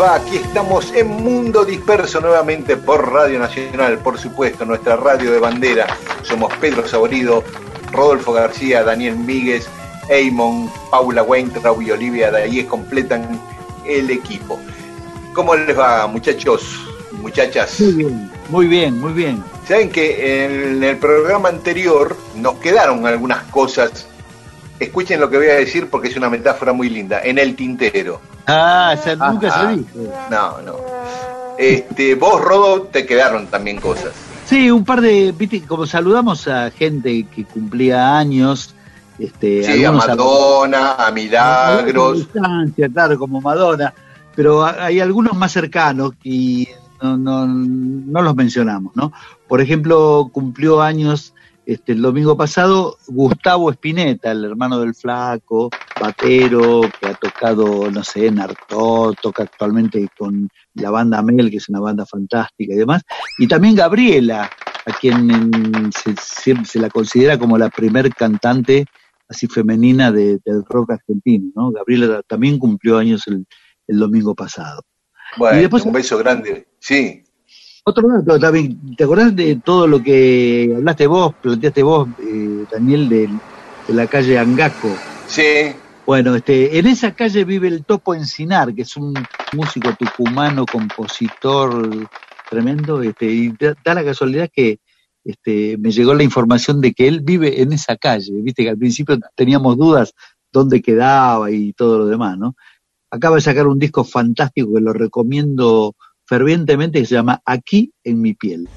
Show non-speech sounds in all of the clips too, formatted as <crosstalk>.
Va? Aquí estamos en Mundo Disperso nuevamente por Radio Nacional, por supuesto, nuestra radio de bandera. Somos Pedro Saborido, Rodolfo García, Daniel Míguez, Eamon, Paula Weintraub y Olivia Dayes completan el equipo. ¿Cómo les va, muchachos, muchachas? Muy bien, muy bien, muy bien. Saben que en el programa anterior nos quedaron algunas cosas. Escuchen lo que voy a decir porque es una metáfora muy linda. En el tintero. Ah, nunca se dijo. No, no. Este, vos, Rodo, te quedaron también cosas. Sí, un par de, viste, como saludamos a gente que cumplía años, este, Sí, a Madonna, a Milagros. distancia, claro, como Madonna, pero ha- hay algunos más cercanos y no, no, no los mencionamos, ¿no? Por ejemplo, cumplió años este, el domingo pasado Gustavo Espineta, el hermano del Flaco, batero, que ha tocado, no sé, en Artaud, toca actualmente con la banda Mel, que es una banda fantástica y demás, y también Gabriela, a quien en- se, se- se la considera como la primer cantante así femenina de- del rock argentino, ¿no? Gabriela también cumplió años el, el domingo pasado. Bueno, Y después- un beso grande. Sí, Otro dato también, ¿te acordás de todo lo que hablaste vos, planteaste vos, eh, Daniel, de, la calle Angaco? sí. Bueno, este, en esa calle vive el Topo Encinar, que es un músico tucumano, compositor tremendo, este, y da, da la casualidad que este, me llegó la información de que él vive en esa calle, viste que al principio teníamos dudas dónde quedaba y todo lo demás, ¿no? Acaba de sacar un disco fantástico que lo recomiendo fervientemente, que se llama Aquí en mi piel.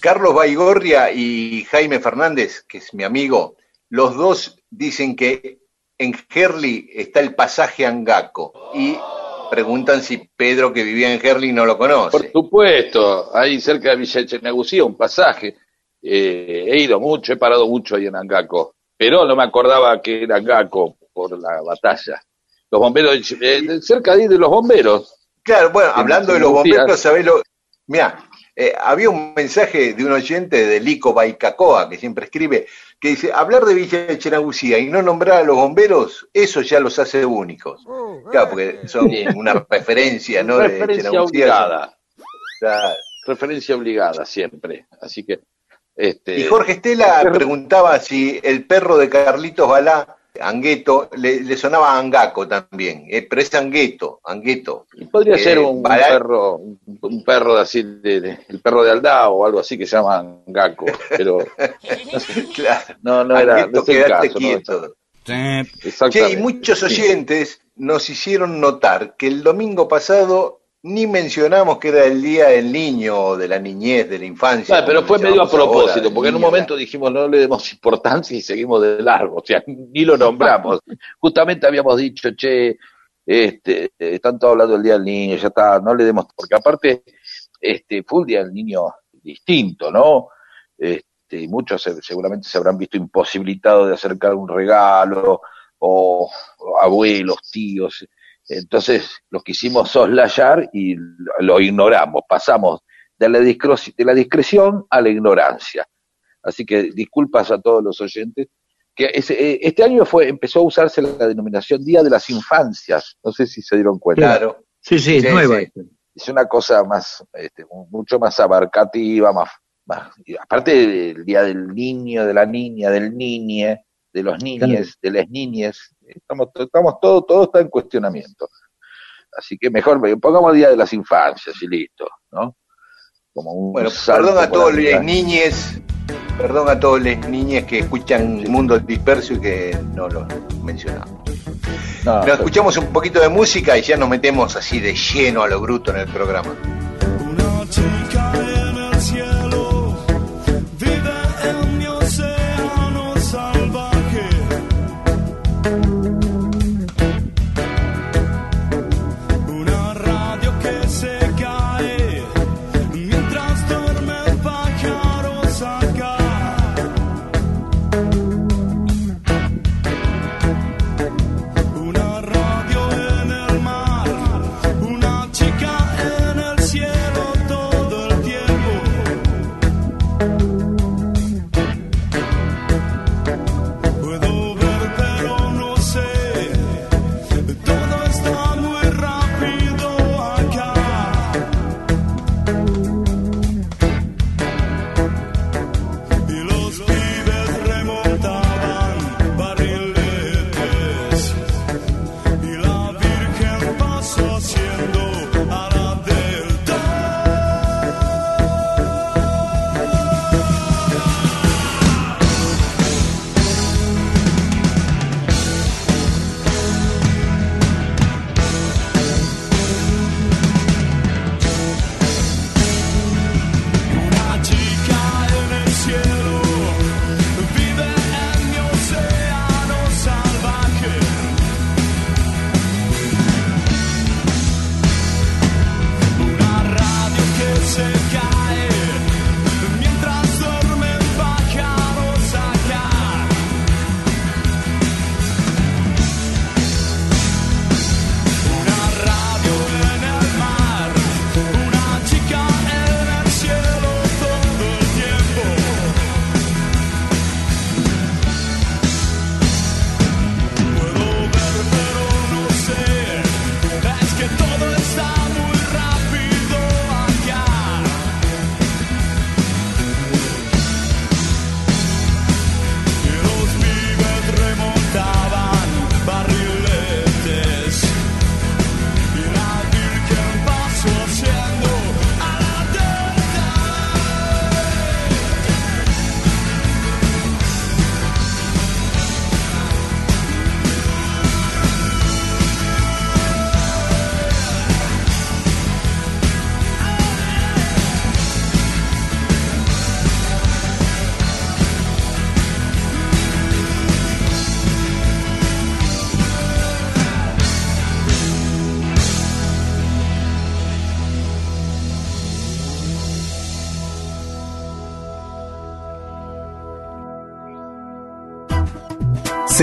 Carlos Baigorria y Jaime Fernández, que es mi amigo, los dos dicen que en Gerli está el pasaje Angaco. Y preguntan si Pedro, que vivía en Gerli, no lo Por conoce. supuesto, ahí cerca de Villa Echenegusía, un pasaje. Eh, he ido mucho, he parado mucho ahí en Angaco, pero no me acordaba que era Angaco por la batalla. Los bomberos, eh, cerca de ahí de los bomberos. Claro, bueno, hablando de los bomberos. ¿sabés lo? Mira, había un mensaje de un oyente de Lico Baicacoa, que siempre escribe, que dice, hablar de Villa Echenegusía y no nombrar a los bomberos, eso ya los hace únicos. Claro, porque son Bien. una referencia, ¿no? de referencia Echenegusía. obligada, Claro. referencia obligada siempre. Así que, este, Y Jorge Estela preguntaba si el perro de Carlitos Balá, Angueto, le, le sonaba a Angaco también, eh, pero es Angueto, Angueto. Y podría Eh, ser un, un Balá- perro, un, perro de así, de, de- el perro de Aldao o algo así que se llama Gaco, pero <laughs> Claro. no, no era, no Angueto, quédate caso. no, quieto. Che, exactamente. y muchos Sí. oyentes nos hicieron notar que el domingo pasado ni mencionamos que era el día del niño, de la niñez, de la infancia. Pero fue medio a ahora, propósito, porque en un momento dijimos no le demos <laughs> importancia y seguimos de largo, o sea, ni lo nombramos. <laughs> Justamente habíamos dicho, che, este, están todos hablando del Día del Niño, ya está, no le demos, porque aparte este, fue un Día del Niño distinto, ¿no? Este, y muchos se- seguramente se habrán visto imposibilitados de acercar un regalo, o, o abuelos, tíos, entonces los quisimos soslayar y lo, lo ignoramos, pasamos de la, de la discreción a la ignorancia. Así que disculpas a todos los oyentes. Que ese, eh, este año fue empezó a usarse la denominación Día de las Infancias. No sé si se dieron cuenta. Claro. Sí, sí, es Sí, nueva. sí. Es una cosa más, este, mucho más abarcativa, más, aparte el día del niño, de la niña, del niñe, de los niñes, de las niñes, estamos, estamos todo, todo está en cuestionamiento. Así que mejor pongamos día de las infancias y listo, ¿no? Como un bueno, perdón a todos los niñes, perdón a todos los niñes que escuchan Mundo Disperso y que no lo mencionamos. nos escuchamos un poquito de música y ya nos metemos así de lleno a lo bruto en el programa.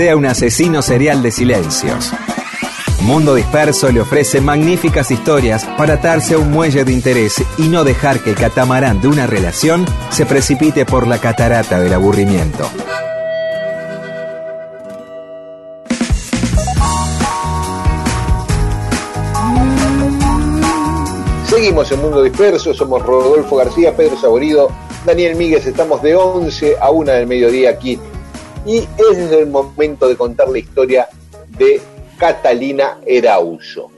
Sea un asesino serial de silencios. Mundo Disperso le ofrece magníficas historias para atarse a un muelle de interés y no dejar que el catamarán de una relación se precipite por la catarata del aburrimiento. Seguimos en Mundo Disperso, somos Rodolfo García, Pedro Saborido, Daniel Míguez, estamos de 11 a 1 del mediodía aquí y es el momento de contar la historia de Catalina Erauso.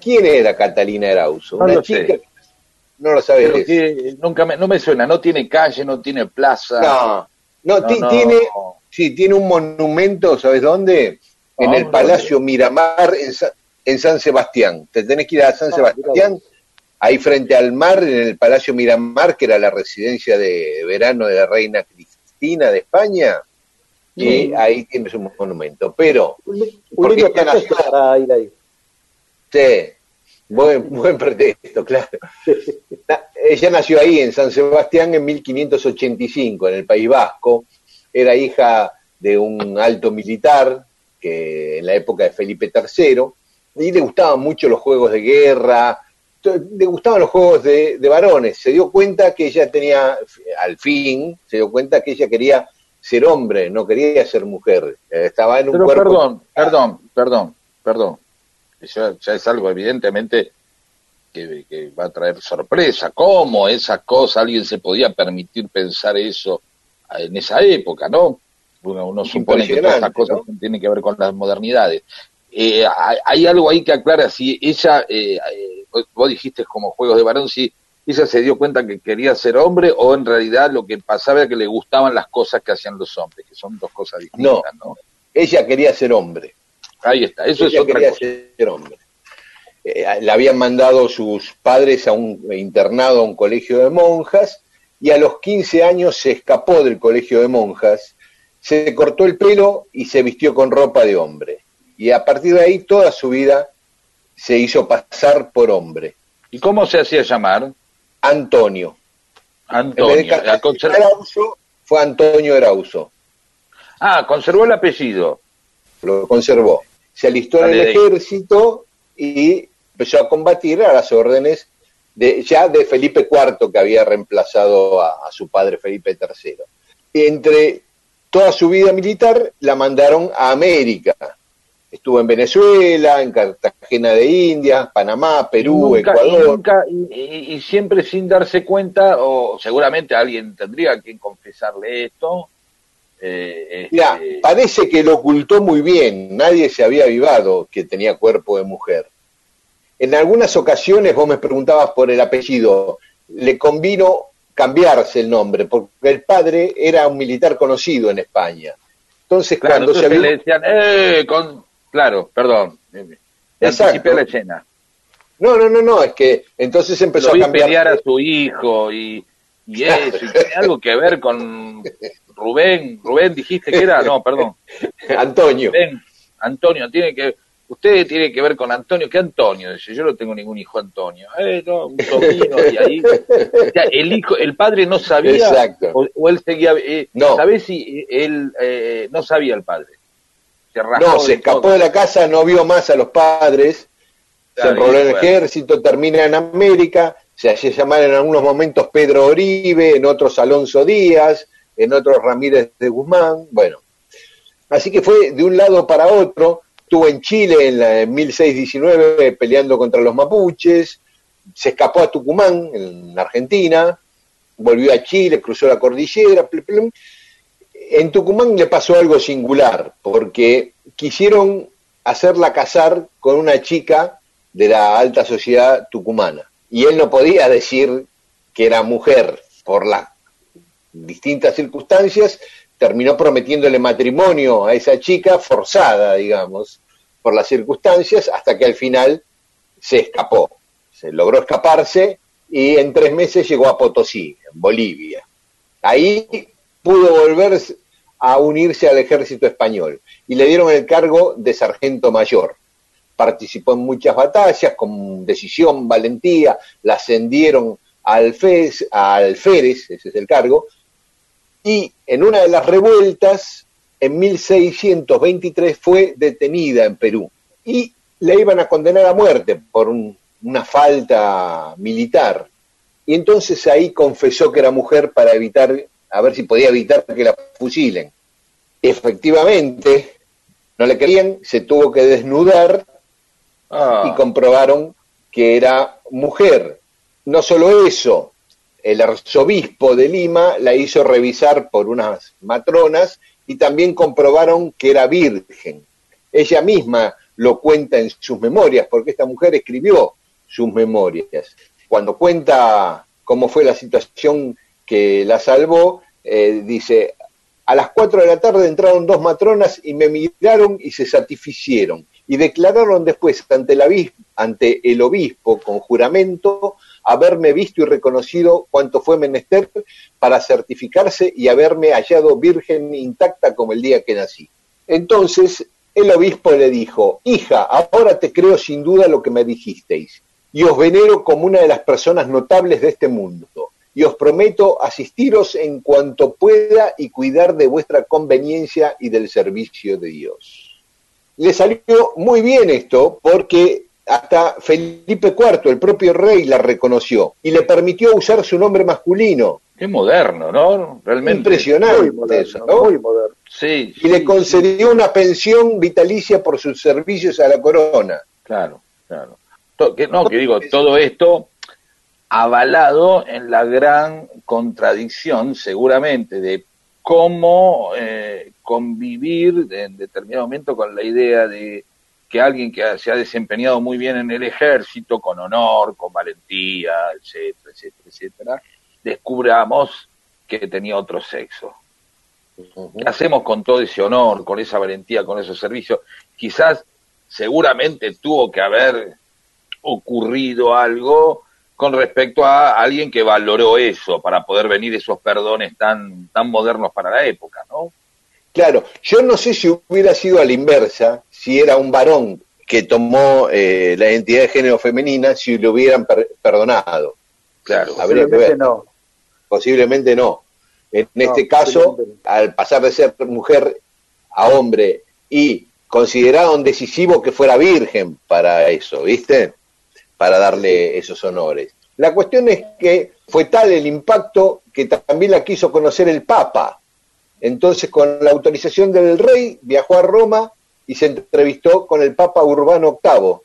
¿Quién era Catalina Erauso? No Una lo chica sé. No lo sabes. nunca me, no me suena, no tiene calle, no tiene plaza. No, no, tiene, sí, tiene un monumento, ¿sabes dónde? En el Palacio Miramar, en, San Sebastián. Te tenés que ir a San ah, Sebastián, ahí frente al mar, en el Palacio Miramar, que era la residencia de verano de la reina Cristina de España y ahí tienes un monumento. Pero, nació, ahí. Sí, buen, buen pretexto, claro. <laughs> ella nació ahí en San Sebastián en 1585, en el País Vasco. Era hija de un alto militar que en la época de Felipe III y le gustaban mucho los juegos de guerra, le gustaban los juegos de, de varones. Se dio cuenta que ella tenía, al fin, se dio cuenta que ella quería ser hombre, no quería ser mujer. Eh, estaba en un Pero Perdón, perdón, perdón, perdón. Eso ya es algo evidentemente que, va a traer sorpresa. ¿Cómo esa cosa alguien se podía permitir pensar eso en esa época, no? Uno, supone que todas esas cosas tienen que ver con las modernidades. Eh, hay, algo ahí que aclara si ella, eh, eh, vos dijiste como juegos de varón, si ella se dio cuenta que quería ser hombre o en realidad lo que pasaba era que le gustaban las cosas que hacían los hombres, que son dos cosas distintas, ¿no? Ella quería ser hombre. Ahí está, eso es otra quería ser hombre. le habían mandado sus padres a un internado, a un colegio de monjas, y a los 15 años se escapó del colegio de monjas, se cortó el pelo y se vistió con ropa de hombre. Y a partir de ahí toda su vida se hizo pasar por hombre. ¿Y cómo se hacía llamar? Antonio. Antonio. fue Antonio Erauso. Ah, conservó el apellido. Lo conservó. Se alistó en el ejército y empezó a combatir a las órdenes de, ya de Felipe IV, que había reemplazado a, a su padre Felipe III. Entre toda su vida militar la mandaron a América, Estuvo en Venezuela, en Cartagena de India, Panamá, Perú, Ecuador. Y, siempre sin darse cuenta, o seguramente alguien tendría que confesarle esto. Eh, Mira, este, parece que lo ocultó muy bien, nadie se había avivado que tenía cuerpo de mujer. En algunas ocasiones vos me preguntabas por el apellido, le convino cambiarse el nombre, porque el padre era un militar conocido en España. Entonces, cuando se le decían, eh, con, Claro, perdón. Exacto. la escena. No, no, no, no, es que entonces empezó a cambiar. pelear a su hijo y, y eso, y tiene algo que ver con Rubén. Rubén dijiste que era, no, perdón. <laughs> Antonio. Antonio, tiene que, usted tiene que ver con Antonio, ¿qué Antonio? Dice, yo no tengo ningún hijo Antonio. Eh, no, un sobrino, y ahí. O sea, el hijo, el padre no sabía. O, él seguía. Eh, no. ¿Sabés si él eh, no sabía el padre? No, se escapó de la casa, no vio más a los padres, se enroló en el ejército, termina en América, se hacía llamar en algunos momentos Pedro Oribe, en otros Alonso Díaz, en otros Ramírez de Guzmán, bueno. Así que fue de un lado para otro, estuvo en Chile en, la, 1619 peleando contra los mapuches, se escapó a Tucumán, en Argentina, volvió a Chile, cruzó la cordillera, en Tucumán le pasó algo singular, porque quisieron hacerla casar con una chica de la alta sociedad tucumana. Y él no podía decir que era mujer por las distintas circunstancias, terminó prometiéndole matrimonio a esa chica, forzada, digamos, por las circunstancias, hasta que al final se escapó. Se logró escaparse y en tres meses llegó a Potosí, en Bolivia. Ahí pudo volver a unirse al ejército español y le dieron el cargo de sargento mayor. Participó en muchas batallas con decisión, valentía, la ascendieron a, alférez, a alférez, ese es el cargo, y en una de las revueltas, en 1623, fue detenida en Perú y le iban a condenar a muerte por una falta militar. Y entonces ahí confesó que era mujer para evitar a ver si podía evitar que la fusilen. Efectivamente, no le querían, se tuvo que desnudar ah. y comprobaron que era mujer. No solo eso, el arzobispo de Lima la hizo revisar por unas matronas y también comprobaron que era virgen. Ella misma lo cuenta en sus memorias, porque esta mujer escribió sus memorias. Cuando cuenta cómo fue la situación que la salvó, eh, dice, a las cuatro de la tarde entraron dos matronas y me miraron y se satisficieron y declararon después ante el, ante el obispo con juramento haberme visto y reconocido cuanto fue menester para certificarse y haberme hallado virgen intacta como el día que nací. Entonces el obispo le dijo, hija, ahora te creo sin duda lo que me dijisteis, y os venero como una de las personas notables de este mundo y os prometo asistiros en cuanto pueda y cuidar de vuestra conveniencia y del servicio de Dios. Le salió muy bien esto porque hasta Felipe IV, el propio rey, la reconoció y le permitió usar su nombre masculino. Qué moderno, ¿no? Realmente. Impresionante eso, ¿no? Muy moderno. Sí, y le concedió una pensión vitalicia por sus servicios a la corona. Claro, claro. que, no, que digo, todo esto avalado en la gran contradicción, seguramente, de cómo eh, convivir en determinado momento con la idea de que alguien que se ha desempeñado muy bien en el ejército, con honor, con valentía, etcétera, etcétera, etcétera, descubramos que tenía otro sexo. ¿Qué hacemos con todo ese honor, con esa valentía, con esos servicios? Quizás, seguramente tuvo que haber ocurrido algo con respecto a alguien que valoró eso para poder venir esos perdones tan, tan modernos para la época, ¿no? Claro, yo no sé si hubiera sido a la inversa, si era un varón que tomó eh, la identidad de género femenina, si lo hubieran perdonado. Claro, posiblemente no. Posiblemente no. En este caso, al pasar de ser mujer a hombre y consideraron decisivo que fuera virgen para eso, ¿viste? Para darle esos honores. La cuestión es que fue tal el impacto que también la quiso conocer el Papa. Entonces, con la autorización del rey, viajó a Roma y se entrevistó con el Papa Urbano VIII.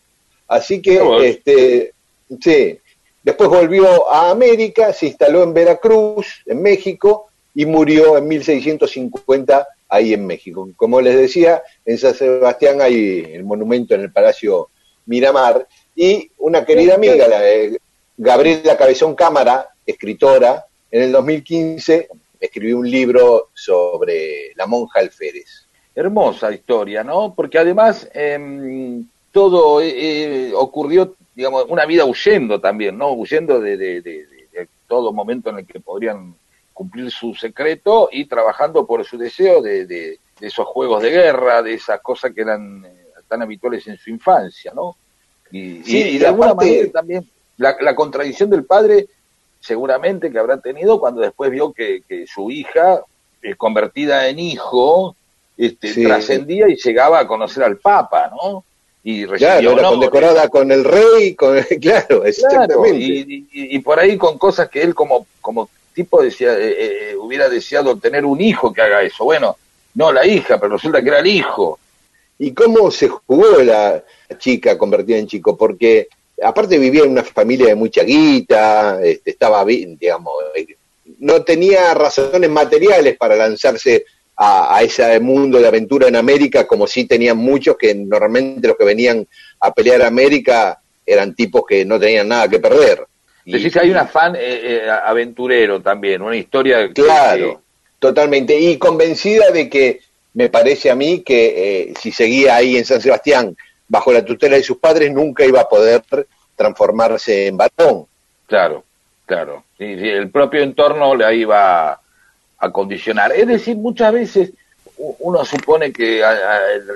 Así que, este, sí, después volvió a América, se instaló en Veracruz, en México, y murió en 1650 ahí en México. Como les decía, en San Sebastián hay el monumento en el Palacio Miramar, y una querida amiga, la Gabriela Cabezón Cámara, escritora, en el 2015 escribió un libro sobre la monja alférez. Hermosa historia, ¿no? Porque además em, todo eh, eh, ocurrió, digamos, una vida huyendo también, ¿no? Huyendo de, todo momento en el que podrían cumplir su secreto y trabajando por su deseo de, esos juegos de guerra, de esas cosas que eran eh, tan habituales en su infancia, ¿no? Y, y, de alguna manera también la, contradicción del padre seguramente que habrá tenido cuando después vio que, su hija, eh, convertida en hijo, este, trascendía y llegaba a conocer al Papa, ¿no? Y claro, era condecorada con el rey, con, <laughs> claro, exactamente. y, por ahí con cosas que él como, como tipo decía, eh, eh, hubiera deseado tener un hijo que haga eso. Bueno, no la hija, pero resulta que era el hijo. ¿Y cómo se jugó la chica convertida en chico? Porque aparte vivía en una familia de mucha guita, este, estaba bien, digamos, eh, no tenía razones materiales para lanzarse a, ese mundo de aventura en América, como sí tenían muchos que normalmente los que venían a pelear a América eran tipos que no tenían nada que perder. Decís que hay un afán eh, eh, aventurero también, una historia. Claro, totalmente. Y convencida de que, me parece a mí, que si seguía ahí en San Sebastián bajo la tutela de sus padres, nunca iba a poder transformarse en varón. Claro, claro. el propio entorno le iba a, condicionar. Es decir, muchas veces uno supone que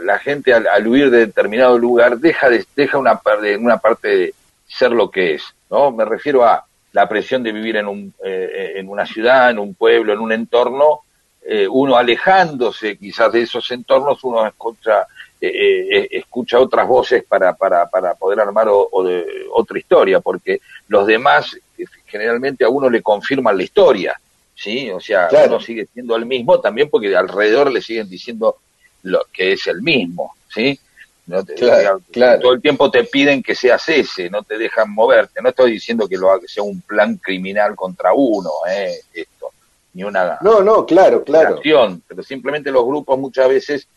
la gente al, huir de determinado lugar deja, de, deja una, una parte de ser lo que es. ¿no? Me refiero a la presión de vivir en, un, eh, en una ciudad, en un pueblo, en un entorno, eh, uno alejándose quizás de esos entornos, uno escucha eh, eh, escucha otras voces para, para, para poder armar o, de, otra historia, porque los demás eh, generalmente a uno le confirman la historia, ¿sí? O sea, uno sigue siendo el mismo también porque alrededor le siguen diciendo lo que es el mismo, ¿sí? No Todo el tiempo te piden que seas ese, no te dejan moverte. No estoy diciendo que lo haga, sea un plan criminal contra uno, ¿eh? Esto, ni una. No, no, claro, claro. pero simplemente los grupos muchas veces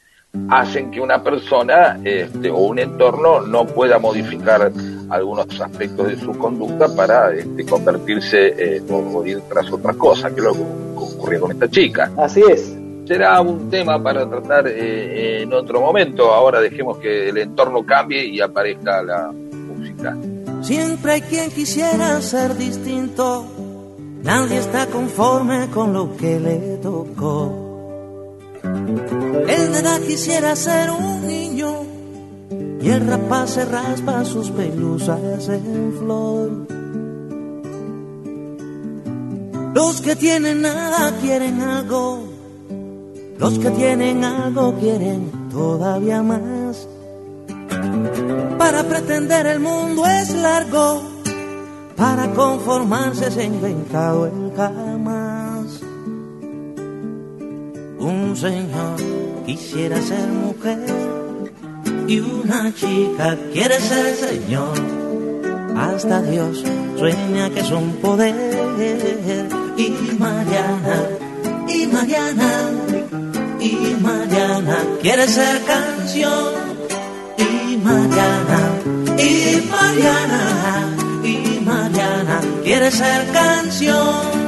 hacen que una persona este, o un entorno no pueda modificar algunos aspectos de su conducta para este, convertirse eh, o, ir tras otra cosa, que es lo que ocurrió con esta chica. Así es. Será un tema para tratar eh, en otro momento. Ahora dejemos que el entorno cambie y aparezca la música. Siempre hay quien quisiera ser distinto. Nadie está conforme con lo que le tocó. El edad quisiera ser un niño y el rapaz se raspa sus pelusas en flor. Los que tienen nada quieren algo, los que tienen algo quieren todavía más. Para pretender el mundo es largo, para conformarse se ha inventado el jamás. Un señor quisiera ser mujer y una chica quiere ser señor. hasta Dios sueña que son poder. Y Mariana, y Mariana, y Mariana quiere ser canción. Y Mariana, y Mariana, y Mariana quiere ser canción.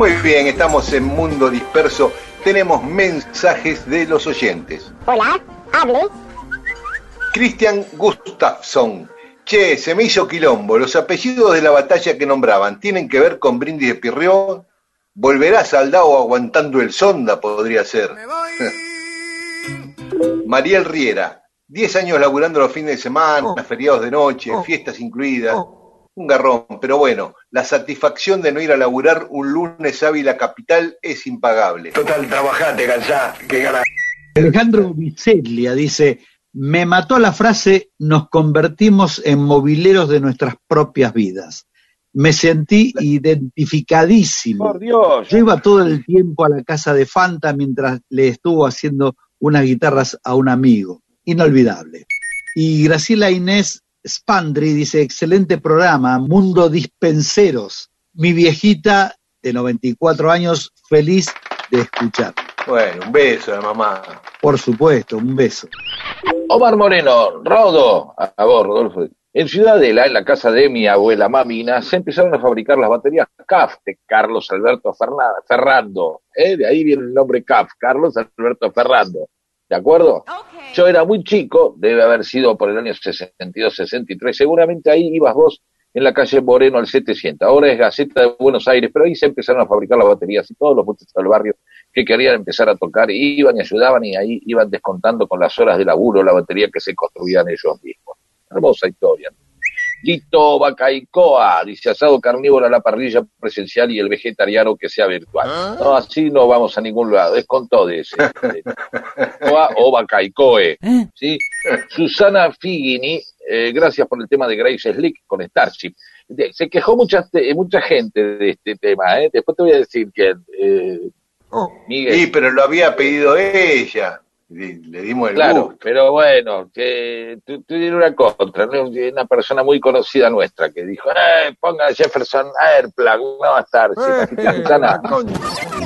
Muy bien, estamos en Mundo Disperso. Tenemos mensajes de los oyentes. Hola, hable. Cristian Gustafsson. Che, se me hizo quilombo. Los apellidos de la batalla que nombraban tienen que ver con Brindis de Pirrió. Volverá Saldao aguantando el sonda, podría ser. <laughs> Mariel Riera. Diez años laburando los fines de semana, Oh. feriados de noche, Oh. fiestas incluidas. Oh. Un garrón, pero bueno, la satisfacción de no ir a laburar un lunes Ávila Capital es impagable. Total, trabajate, cansá, que gana. Alejandro Viceglia dice, me mató la frase, nos convertimos en mobileros de nuestras propias vidas. Me sentí identificadísimo. Por Dios. Yo iba todo el tiempo a la casa de Fanta mientras le estuvo haciendo unas guitarras a un amigo. Inolvidable. Y Graciela Inés Spandri dice, excelente programa, Mundo Dispenseros. Mi viejita de 94 años, feliz de escuchar. Bueno, un beso de mamá. Por supuesto, un beso. Omar Moreno, Rodo, a, a vos, Rodolfo. En Ciudadela, en la casa de mi abuela Mamina, se empezaron a fabricar las baterías CAF de Carlos Alberto Ferna- Ferrando. ¿eh? De ahí viene el nombre CAF, Carlos Alberto Ferrando. ¿De acuerdo? Yo era muy chico, debe haber sido por el año 62-63. Seguramente ahí ibas vos en la calle Moreno al 700. Ahora es Gaceta de Buenos Aires, pero ahí se empezaron a fabricar las baterías y todos los muchachos del barrio que querían empezar a tocar iban y ayudaban y ahí iban descontando con las horas de laburo la batería que se construían ellos mismos. Hermosa historia. Lito Bacaicoa, dice asado carnívoro a la parrilla presencial y el vegetariano que sea virtual. No, así no vamos a ningún lado, es con todo ese. O Bacaicoe. ¿sí? Susana Figini, eh, gracias por el tema de Grace Slick con Starship. De- Se quejó mucha, te- mucha gente de este tema, ¿eh? después te voy a decir que eh, Miguel. Sí, pero lo había pedido ella. Le dimos el Claro, gusto. pero bueno, que tú, tú tienes una contra, ¿no? una persona muy conocida nuestra que dijo, eh, ponga a Jefferson Airplane, no va a estar, gitana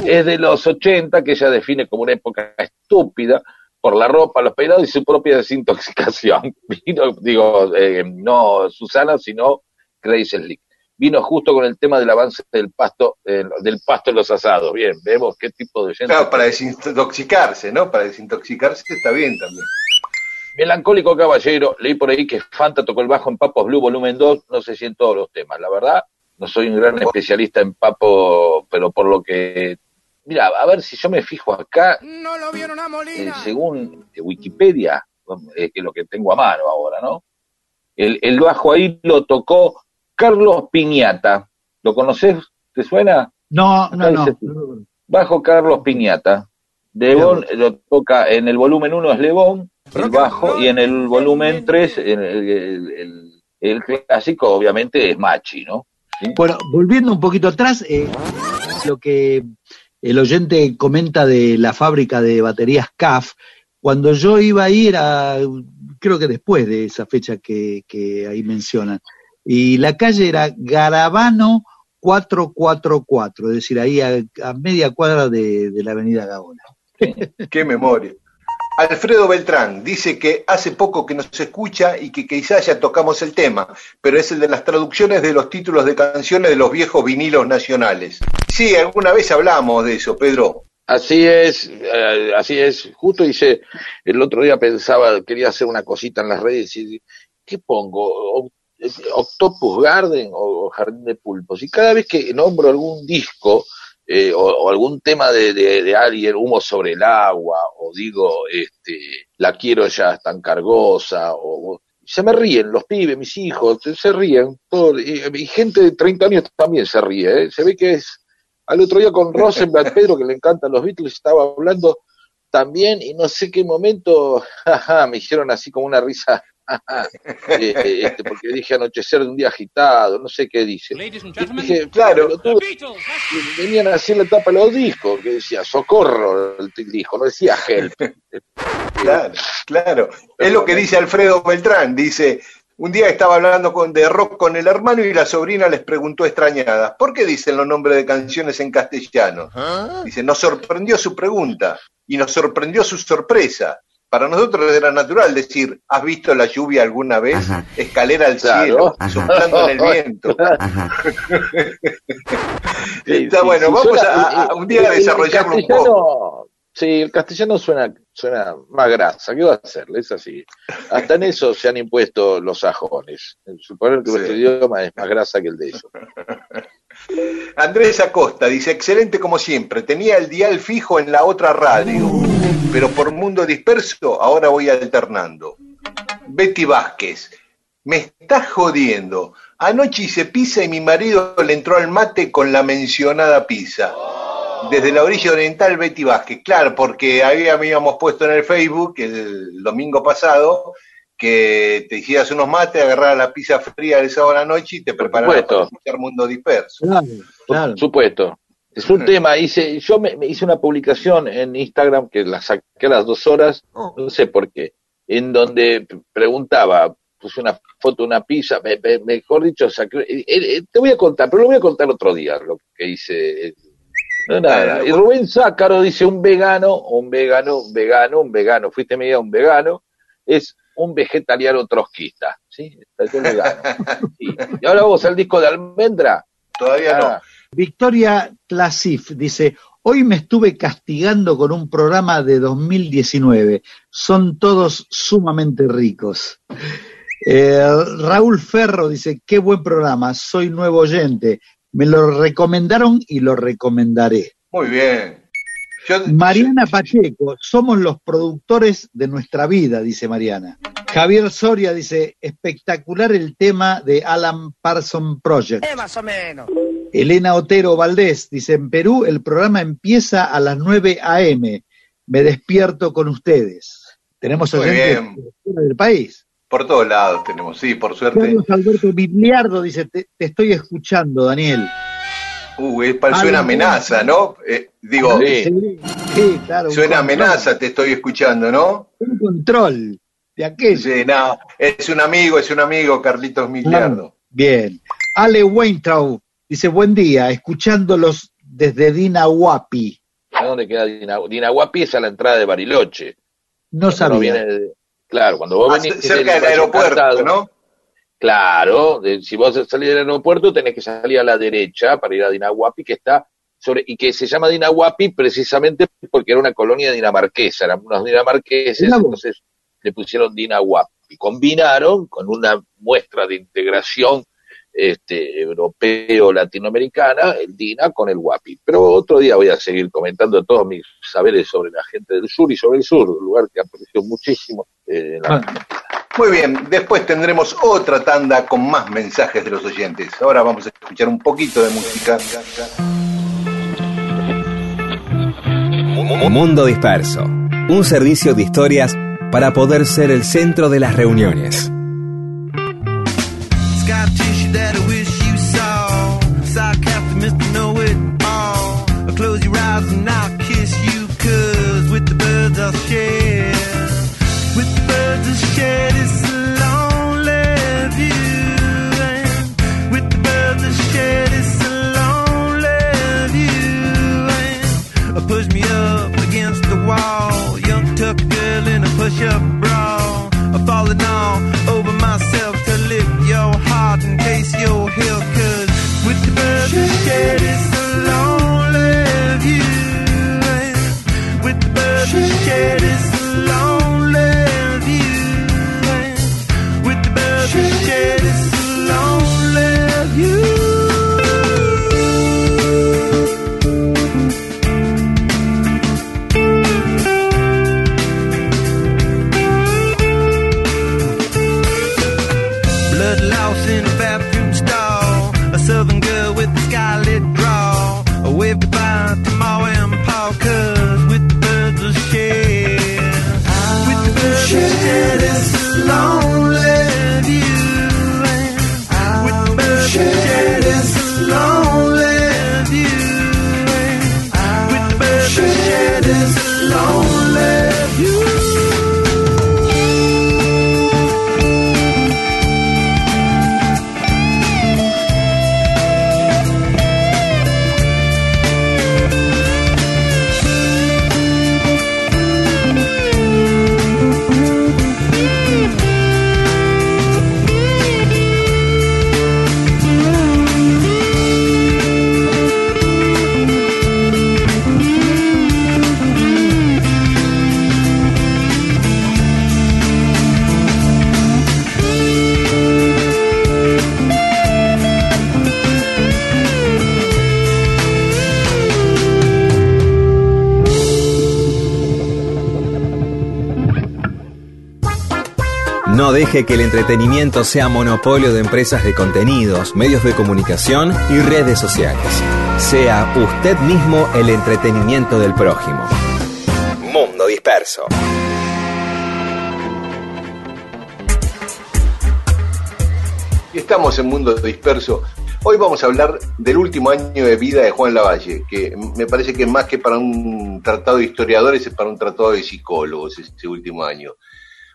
es de los 80, que ella define como una época estúpida por la ropa, los peinados y su propia desintoxicación. <laughs> Vino, digo, eh, no Susana, sino Grace Slick. Vino justo con el tema del avance del pasto, eh, del pasto en los asados. Bien, vemos qué tipo de gente. Claro, para desintoxicarse, ¿no? Para desintoxicarse está bien también. Melancólico Caballero, leí por ahí que Fanta tocó el bajo en Papos Blue volumen 2, no sé si en todos los temas, la verdad, no soy un gran especialista en Papo, pero por lo que, mira, a ver si yo me fijo acá, No lo vieron a eh, Molina. según Wikipedia, eh, que es lo que tengo a mano ahora, ¿no? El, el bajo ahí lo tocó Carlos Piñata, ¿lo conoces? ¿Te suena? No, no, no. Bajo Carlos Piñata. Lebón lo toca en el volumen 1 es Lebón, el bajo, y en el volumen 3 el, el- el- el clásico obviamente es Machi, ¿no? Bueno, volviendo un poquito atrás, eh, lo que el oyente comenta de la fábrica de baterías CAF, cuando yo iba ahí era, creo que después de esa fecha que, que ahí mencionan, y la calle era Garabano 444, es decir, ahí a, a media cuadra de, de la avenida Gaona. <laughs> Qué memoria. Alfredo Beltrán dice que hace poco que nos escucha y que quizás ya tocamos el tema, pero es el de las traducciones de los títulos de canciones de los viejos vinilos nacionales. Sí, alguna vez hablamos de eso, Pedro. Así es, eh, así es. Justo hice, el otro día pensaba, quería hacer una cosita en las redes y ¿qué pongo? Octopus Garden o Jardín de Pulpos. Y cada vez que nombro algún disco eh, o, algún tema de, de, alguien, humo sobre el agua, o digo, este, la quiero ya tan cargosa, o, se me ríen los pibes, mis hijos, se ríen, todo, y, gente de 30 años también se ríe, ¿eh? se ve que es, al otro día con Rosenberg, <laughs> Pedro, que le encantan los Beatles, estaba hablando también, y no sé qué momento, <laughs> jaja, me hicieron así como una risa <laughs> eh, este, porque dije anochecer de un día agitado, no sé qué dice. dije, claro, venían así en la tapa los discos, que decía socorro el disco, no decía help. <laughs> claro, claro. Es lo que dice Alfredo Beltrán, dice, un día estaba hablando con, de rock con el hermano y la sobrina les preguntó extrañadas, ¿por qué dicen los nombres de canciones en castellano? ¿Ah? Dice, nos sorprendió su pregunta y nos sorprendió su sorpresa para nosotros era natural decir, ¿has visto la lluvia alguna vez? Escalera al cielo, soplando en el <laughs> viento. Está bueno, vamos a, un día a desarrollarlo un poco. Sí, el castellano suena, suena más grasa, ¿qué va a hacerle? Es así. Hasta en eso se han impuesto los sajones. Suponer que nuestro idioma es más grasa que el de ellos. Andrés Acosta dice, excelente como siempre, tenía el dial fijo en la otra radio, pero por mundo disperso ahora voy alternando. Betty Vázquez, me estás jodiendo. Anoche hice pizza y mi marido le entró al mate con la mencionada pizza. Desde la orilla oriental, Betty Vázquez. Claro, porque habíamos puesto en el Facebook el domingo pasado que te hicieras unos mates, agarrar la pizza fría de esa hora noche y te prepararas para escuchar Mundo Disperso. Claro, Por supuesto. Es un tema, hice, yo me, hice una publicación en Instagram que la saqué a las dos horas, oh. no sé por qué, en donde preguntaba, puse una foto de una pizza, mejor dicho, saqué, eh, eh, te voy a contar, pero lo voy a contar otro día, lo que hice. No, nada. Y Rubén Zácaro dice un vegano, un vegano, un vegano, un vegano, fuiste media un vegano, es un vegetariano trotskista, ¿sí? Y ahora vamos al disco de Almendra. Todavía no. Ah. Victoria Clasif dice, hoy me estuve castigando con un programa de 2019, son todos sumamente ricos. Eh, Raúl Ferro dice, qué buen programa, soy nuevo oyente, me lo recomendaron y lo recomendaré. Muy bien. Mariana Pacheco, somos los productores de nuestra vida, dice Mariana. Javier Soria dice, espectacular el tema de Alan Parson Project. Eh, más o menos. Elena Otero Valdés dice, en Perú el programa empieza a las 9 a.m. Me despierto con ustedes. Tenemos oyentes del país. Por todos lados tenemos, sí, por suerte. Carlos Alberto Bibliardo dice, te estoy escuchando, Daniel. Uh, suena amenaza, ¿no? Eh, digo, sí, claro, suena amenaza, te estoy escuchando, ¿no? Un control de aquel. Sí, no, es un amigo, es un amigo, Carlitos Miliardo. bien. Ale Weintraub dice, buen día, escuchándolos desde Dinahuapi. ¿A dónde queda Dinahuapi? Dinahuapi es a la entrada de Bariloche. No sabía. Claro, cuando vos ah, venís... Cerca del aeropuerto, ¿no? Claro, si vos salís del aeropuerto tenés que salir a la derecha para ir a Dinahuapi, que está sobre, y que se llama Dinahuapi precisamente porque era una colonia dinamarquesa, eran unos dinamarqueses, entonces le pusieron Dinahuapi. Combinaron con una muestra de integración este, europeo-latinoamericana, el DINA con el WAPI. Pero otro día voy a seguir comentando todos mis saberes sobre la gente del sur y sobre el sur, un lugar que aprecio muchísimo. Eh, ah. Muy bien, después tendremos otra tanda con más mensajes de los oyentes. Ahora vamos a escuchar un poquito de música. Mundo Disperso, un servicio de historias para poder ser el centro de las reuniones. should this long. Que el entretenimiento sea monopolio de empresas de contenidos, medios de comunicación y redes sociales. Sea usted mismo el entretenimiento del prójimo. Mundo Disperso. Y estamos en Mundo Disperso. Hoy vamos a hablar del último año de vida de Juan Lavalle, que me parece que más que para un tratado de historiadores es para un tratado de psicólogos ese último año.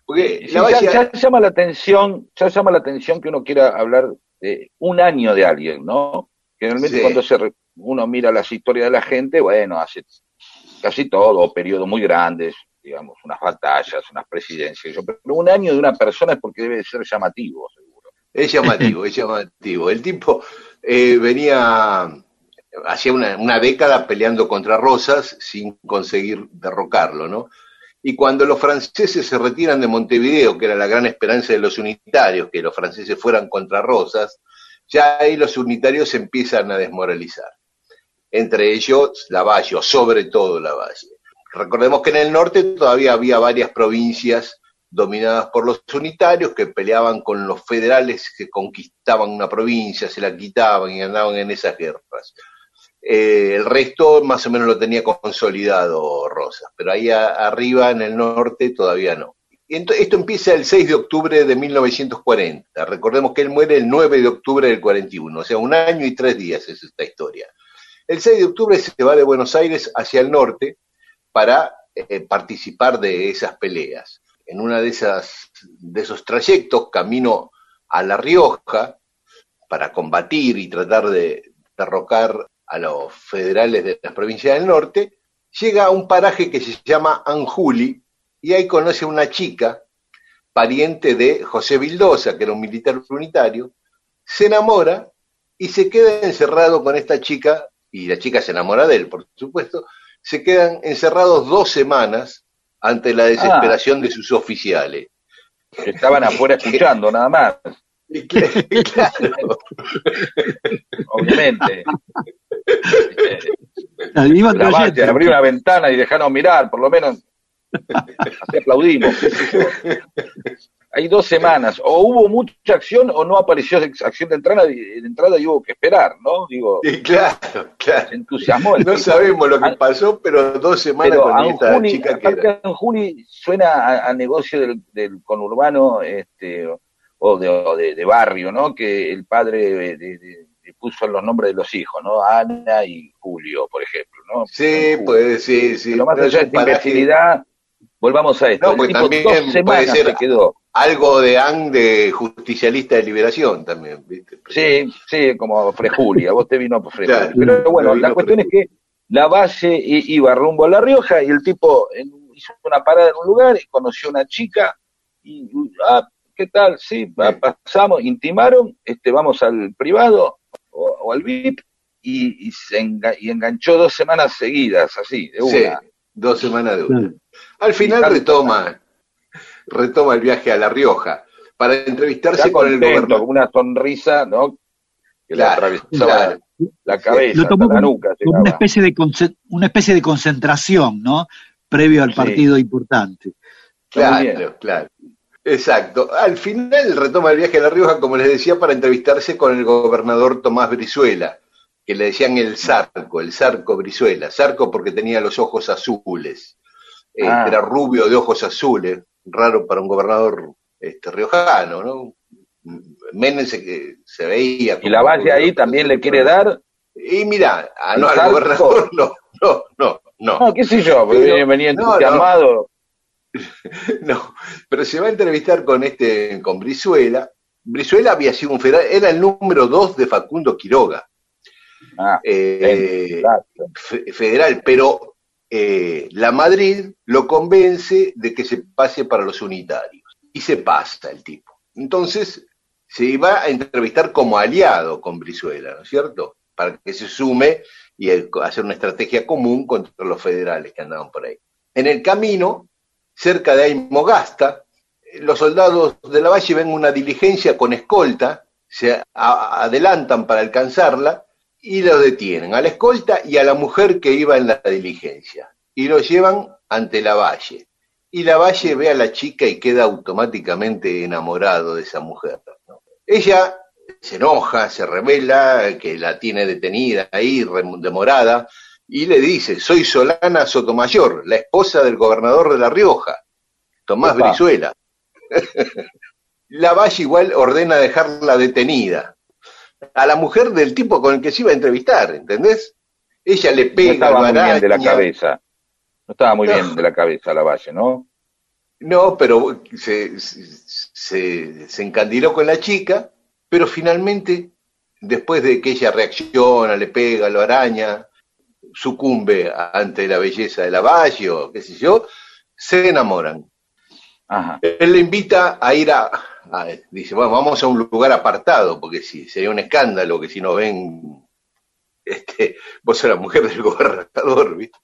Porque Sí, Lavalle- ya, ya llama la atención, ya llama la atención que uno quiera hablar de un año de alguien, ¿no? Generalmente Sí. cuando se re- uno mira las historias de la gente, bueno, hace casi todo, periodos muy grandes, digamos, unas batallas, unas presidencias, pero un año de una persona es porque debe ser llamativo, seguro. Es llamativo, es llamativo. El tipo eh, venía, hacía una, una década peleando contra Rosas sin conseguir derrocarlo, ¿no? Y cuando los franceses se retiran de Montevideo, que era la gran esperanza de los unitarios, que los franceses fueran contra Rosas, ya ahí los unitarios se empiezan a desmoralizar. Entre ellos Lavalle, sobre todo Lavalle. Recordemos que en el norte todavía había varias provincias dominadas por los unitarios que peleaban con los federales que conquistaban una provincia, se la quitaban y andaban en esas guerras. Eh, el resto más o menos lo tenía consolidado Rosas, pero ahí arriba en el norte todavía no. Y esto empieza el 6 de octubre de 1940. Recordemos que él muere el 9 de octubre del 41, o sea, un año y tres días es esta historia. El 6 de octubre se va de Buenos Aires hacia el norte para eh, participar de esas peleas. En una de esas de esos trayectos, camino a La Rioja para combatir y tratar de derrocar a los federales de las provincias del norte, llega a un paraje que se llama Anjuli y ahí conoce a una chica, pariente de José Vildosa, que era un militar unitario, se enamora y se queda encerrado con esta chica, y la chica se enamora de él, por supuesto, se quedan encerrados dos semanas ante la desesperación de sus oficiales. Que estaban afuera escuchando, nada más, <laughs> claro, obviamente. Iban una ventana y dejarnos mirar, por lo menos. <laughs> Así aplaudimos. Hay dos semanas, o hubo mucha acción o no apareció acción de entrada, de entrada y hubo que esperar, ¿no? Digo, y claro, claro. se entusiasmó el No tipo. sabemos lo que An- pasó, pero dos semanas Pero con esta Anjuni, chica que era. Anjuni suena a, a negocio del, del conurbano este, o, de, o de, de barrio, ¿no? Que el padre de- de- de- le puso los nombres de los hijos, ¿no? Ana y Julio, por ejemplo, ¿no? Sí, pues sí, sí. Pero más pero allá de esta imbecilidad, volvamos a esto. No, El pues también puede ser- se quedó. Algo de AN de justicialista de liberación también, ¿viste? Sí, sí, como Frejulia, vos te vino por Frejulia. Claro, Pero bueno, la cuestión es que la base iba rumbo a La Rioja y el tipo hizo una parada en un lugar y conoció a una chica y, ah, ¿qué tal? Sí, Bien. pasamos, intimaron, este, vamos al privado o, o al VIP y, y se enga- y enganchó dos semanas seguidas, así, de Sí, una. dos semanas de una. Al final retoma, retoma el viaje a La Rioja para entrevistarse Está con el gobernador. con una sonrisa, ¿no? Que le atravesaba claro. la cabeza, Lo tomó la nuca. como una, especie de una especie de concentración, ¿no? Previo al Sí. partido importante. Claro, claro. Exacto. Al final retoma el viaje a La Rioja, como les decía, para entrevistarse con el gobernador Tomás Brizuela, que le decían el Zarco, el Zarco Brizuela. Zarco porque tenía los ojos azules. Eh, Ah. Era rubio de ojos azules, raro para un gobernador este, riojano, ¿no? Menem se, que se veía. Y la Valle ahí también le quiere dar, Y mira, ah, ¿Al no, al gobernador <laughs> no, no, no. No. No, qué sé yo, Pero- venía entusiasmado. <laughs> No, pero se va a entrevistar con este, con Brizuela. Brizuela había sido un federal, era el número dos de Facundo Quiroga, Ah, eh, federal, pero eh, la Madrid lo convence de que se pase para los unitarios. Y se pasa el tipo. Entonces, se iba a entrevistar como aliado con Brizuela, ¿no es cierto? Para que se sume y el- hacer una estrategia común contra los federales que andaban por ahí. En el camino, cerca de Aymogasta, los soldados de la Valle ven una diligencia con escolta, se adelantan para alcanzarla y lo detienen, a la escolta y a la mujer que iba en la diligencia, y lo llevan ante la Valle. Y la Valle ve a la chica y queda automáticamente enamorado de esa mujer. Ella se enoja, se revela, que la tiene detenida ahí, demorada, y le dice, soy Solana Sotomayor, la esposa del gobernador de La Rioja, Tomás Opa. Brizuela. <laughs> la Valle igual ordena dejarla detenida. A la mujer del tipo con el que se iba a entrevistar, ¿entendés? Ella le No pega, estaba lo muy bien de la cabeza. No estaba muy No. bien de la cabeza la valle, ¿no? No, pero se, se, se encandiló con la chica, pero finalmente, después de que ella reacciona, le pega, lo araña, sucumbe ante la belleza de la valle o qué sé yo, se enamoran. Ajá. Él le invita a ir a, a- dice, bueno, vamos a un lugar apartado, porque sí, sería un escándalo que si nos ven, este, vos sos la mujer del <laughs> gobernador, ¿viste?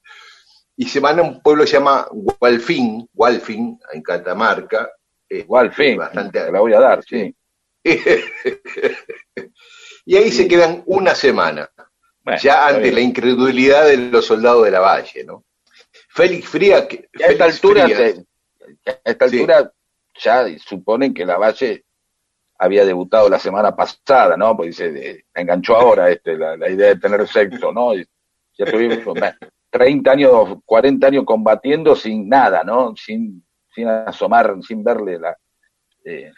Y se van a un pueblo que se llama Gualfín, Gualfín, en Catamarca. eh, Igual, fin, bastante- te la voy a dar, sí. <laughs> y ahí se quedan una semana, Bueno, ya ante bien. la incredulidad de los soldados de la Valle, ¿no? Félix Fría, que, a esta altura, Frías- te- a esta Sí. altura ya suponen que la Valle había debutado la semana pasada, ¿no? Porque dice, de- me enganchó ahora este, la, la idea de tener sexo, ¿no? Y ya tuvimos <laughs> bueno, 30 años, 40 años combatiendo sin nada, ¿no? Sin, sin asomar, sin verle la... eh,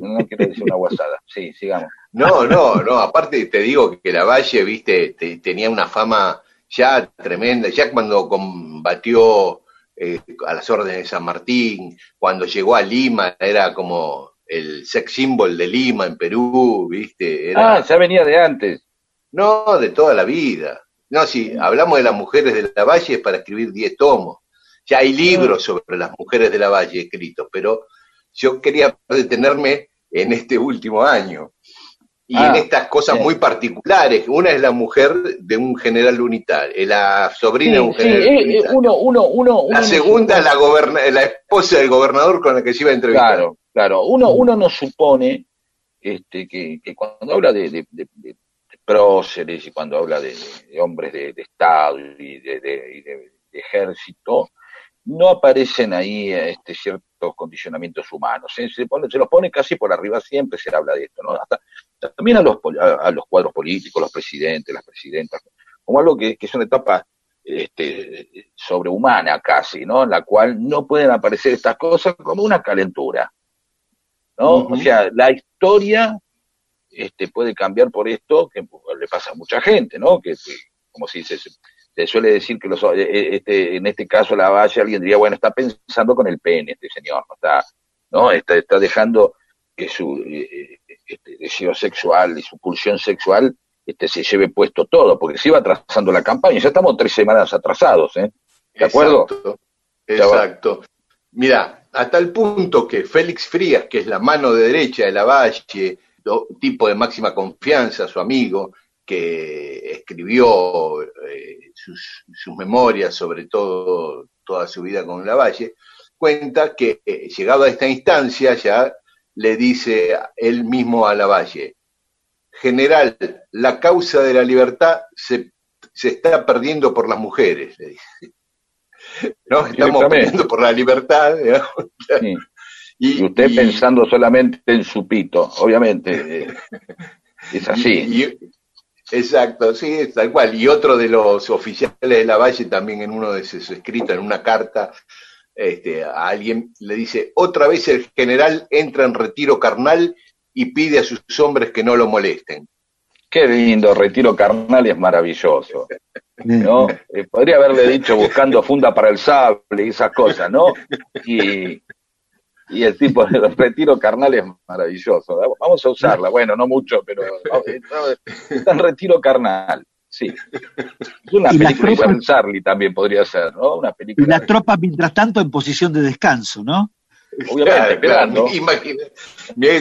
no quiero decir una guasada. Sí, sigamos. No, no, no, aparte te digo que la Valle, viste, te- tenía una fama ya tremenda, ya cuando combatió eh, a las órdenes de San Martín, cuando llegó a Lima, era como el sex symbol de Lima en Perú, viste, era, Ah, ya venía de antes. no, de toda la vida. No, si hablamos de las mujeres de la Valle es para escribir 10 tomos. Ya hay libros sobre las mujeres de la Valle escritos, pero yo quería detenerme en este último año. Y Ah, en estas cosas muy particulares. Una es la mujer de un general unitario, eh, la sobrina de un Sí, sí, general eh, eh, unitario. uno, uno, uno, La segunda es supone- la, goberna- la esposa del gobernador con la que se iba a entrevistar. Claro, claro. Uno, uno no supone este, que, que cuando habla de, de, de- de- de próceres y cuando habla de, hombres de, Estado y de, de- y de- de ejército, no aparecen ahí este, ciertos condicionamientos humanos. ¿eh? Se, pone- se los pone casi por arriba, siempre se habla de esto. ¿no? Hasta, también a los, a, a los cuadros políticos, los presidentes, las presidentas, como algo que, que es una etapa este, sobrehumana casi, ¿no? En la cual no pueden aparecer estas cosas como una calentura, ¿no? O sea, la historia este, puede cambiar por esto que le pasa a mucha gente, ¿no? Que, que, como dice, se, se suele decir que los, eh, eh, este, en este caso la valle alguien diría, bueno, está pensando con el pene este señor, no está, no, está, está dejando que su eh, este, deseo sexual y su pulsión sexual este, se lleve puesto todo, porque se iba atrasando la campaña, ya estamos tres semanas atrasados, ¿eh? ¿De acuerdo? Exacto. Mira, hasta el punto que Félix Frías, que es la mano de derecha de la Valle, do- tipo de máxima confianza, su amigo, que escribió eh, sus, sus memorias sobre todo toda su vida con la Valle, cuenta que eh, llegado a esta instancia ya le dice él mismo a la Valle, general, la causa de la libertad se, se está perdiendo por las mujeres, le dice. <laughs> ¿no? Estamos peleando por la libertad. Sí. <laughs> Y, Y usted y- pensando solamente en su pito, obviamente, eh, <laughs> es así. y- exacto, sí, es tal cual. Y otro de los oficiales de la Valle también en uno de sus escritos, en una carta, este, a alguien le dice, otra vez el general entra en retiro carnal y pide a sus hombres que no lo molesten. Qué lindo, retiro carnal es maravilloso. ¿no? Eh, podría haberle dicho buscando funda para el sable y esas cosas, ¿no? Y, y el tipo de retiro carnal es maravilloso. Vamos a usarla, bueno, no mucho, pero eh, está en retiro carnal. Sí. Es una Y las película tropas- Iván Charlie también podría ser, ¿no? Una Y película. las tropas, mientras tanto, en posición de descanso, ¿no? Obviamente, mirá que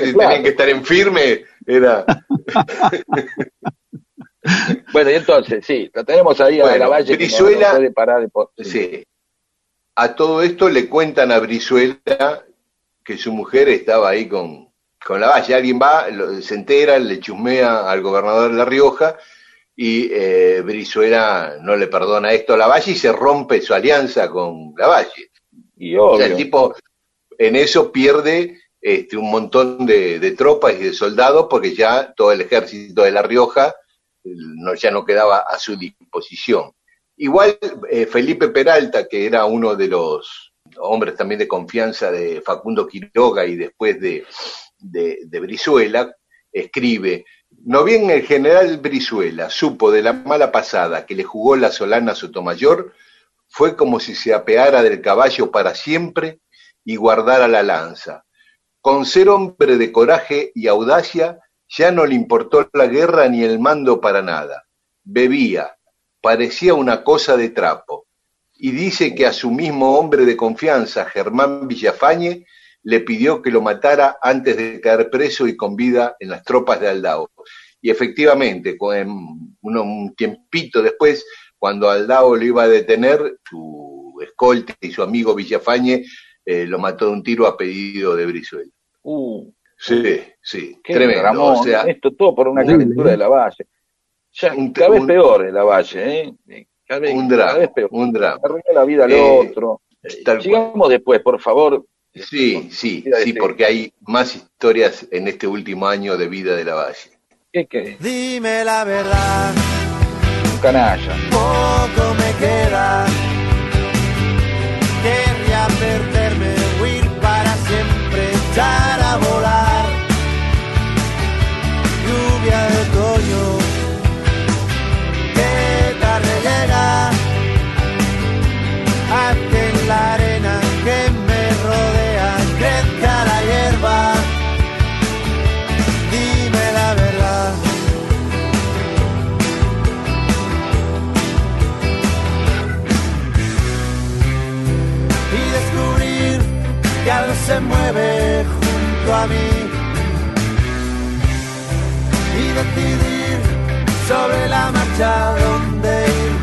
si Claro. tenían que estar en firme, era. <laughs> Bueno, y entonces, sí, la tenemos ahí a Bueno, la valle. que no- Brizuela- no puede parar de po- Sí. A todo esto le cuentan a Brizuela que su mujer estaba ahí con, con la valle. Alguien va, lo- se entera, le chusmea al gobernador de La Rioja y eh, Brizuela no le perdona esto a la valle y se rompe su alianza con la valle. Y O sea, obvio. el tipo en eso pierde este, un montón de, de tropas y de soldados porque ya todo el ejército de La Rioja no, ya no quedaba a su disposición. Igual eh, Felipe Peralta, que era uno de los hombres también de confianza de Facundo Quiroga y después de, de, de Brizuela, escribe, no bien el general Brizuela supo de la mala pasada que le jugó la Solana Sotomayor, fue como si se apeara del caballo para siempre y guardara la lanza. Con ser hombre de coraje y audacia, ya no le importó la guerra ni el mando para nada. Bebía, parecía una cosa de trapo. Y dice que a su mismo hombre de confianza, Germán Villafañe, le pidió que lo matara antes de caer preso y con vida en las tropas de Aldao. Y efectivamente, con un tiempito después, cuando Aldao lo iba a detener, su escolta y su amigo Villafañe eh, lo mató de un tiro a pedido de Brizuela. Uh, Sí, sí, qué tremendo. Ramón, o sea, esto todo por una calentura de la valle. Ya, Un- cada vez un- peor en la valle, ¿eh? Cada vez, un cada drama, vez peor. un drama. Arruinó la vida al Eh, otro. cual. Sigamos después, por favor. Sí, sí, sí, porque hay más historias en este último año de vida de la Valle. ¿Qué querés? Dime la verdad, Un canalla. poco me queda. Querría perderme, huir para siempre, echar a volar. Se mueve junto a mí. Y decidir sobre la marcha dónde ir.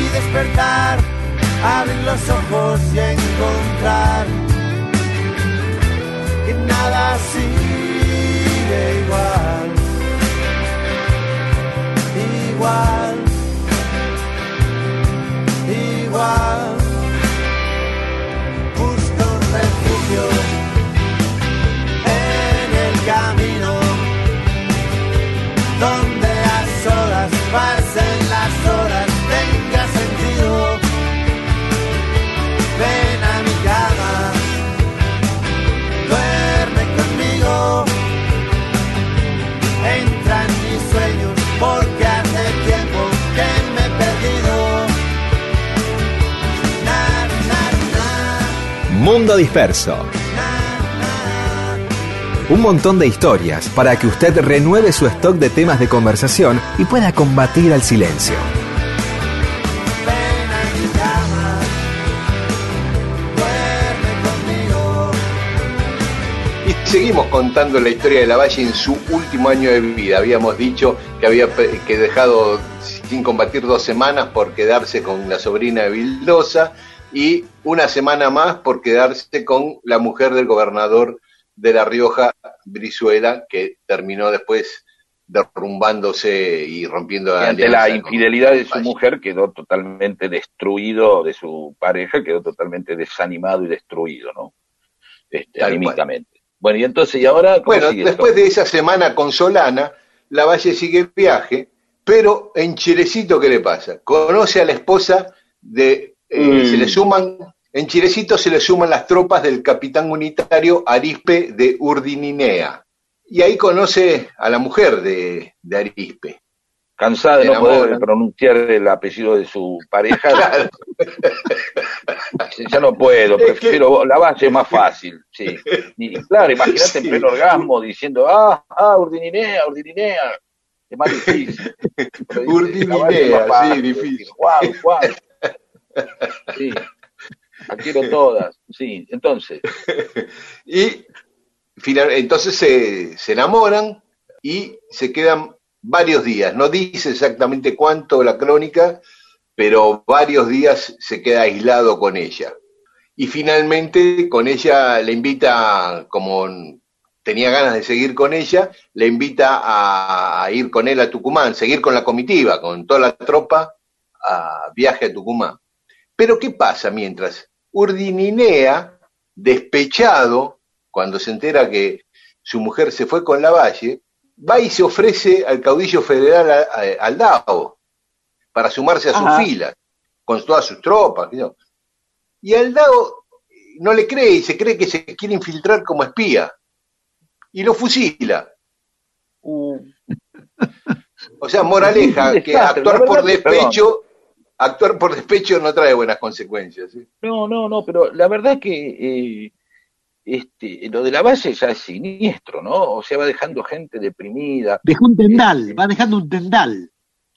Y despertar, abrir los ojos y encontrar que nada sigue igual, igual. Igual. Mundo Disperso. Un montón de historias para que usted renueve su stock de temas de conversación y pueda combatir al silencio. Seguimos contando la historia de la Valle en su último año de vida. Habíamos dicho que había que dejado sin combatir dos semanas por quedarse con la sobrina de Vildosa y una semana más por quedarse con la mujer del gobernador de La Rioja, Brizuela, que terminó después derrumbándose y rompiendo Y ante la infidelidad de su mujer quedó totalmente destruido, de su pareja quedó totalmente desanimado y destruido, ¿no? Este, anímicamente. Bueno, y entonces, ¿y ahora Bueno, después esto? de esa semana con Solana, la Valle sigue el viaje, pero en Chilecito, ¿qué le pasa? Conoce a la esposa de, eh, Mm. se le suman, en Chilecito se le suman las tropas del capitán unitario Arispe de Urdininea. Y ahí conoce a la mujer de, de Arispe. cansada de no poder pronunciar el apellido de su pareja. <laughs> Claro. Ya no puedo, Es que- prefiero la base es más fácil. Sí. Y claro, <laughs> imagínate Sí. en pleno orgasmo diciendo, ah, ah, urdininea, urdininea. Es más difícil. Urdininea, sí, difícil. Juan, Juan. Sí. La quiero todas. Sí, entonces. <laughs> Y final- entonces se, se enamoran y se quedan varios días. No dice exactamente cuánto la crónica, pero varios días se queda aislado con ella. Y finalmente con ella le invita, como tenía ganas de seguir con ella, le invita a ir con él a Tucumán, seguir con la comitiva, con toda la tropa, a viaje a Tucumán. Pero ¿qué pasa mientras? Urdininea, despechado, cuando se entera que su mujer se fue con la Valle, va y se ofrece al caudillo federal Aldao para sumarse a sus Ajá. filas, con todas sus tropas. ¿no? Y Aldao no le cree y se cree que se quiere infiltrar como espía. Y lo fusila. Uh, O sea, moraleja, <laughs> que actuar por despecho, actuar por despecho no trae buenas consecuencias. ¿sí? No, no, no, pero la verdad que eh, este, lo de la base ya es siniestro, ¿no? O sea, va dejando gente deprimida. Dejó un tendal, va dejando un tendal.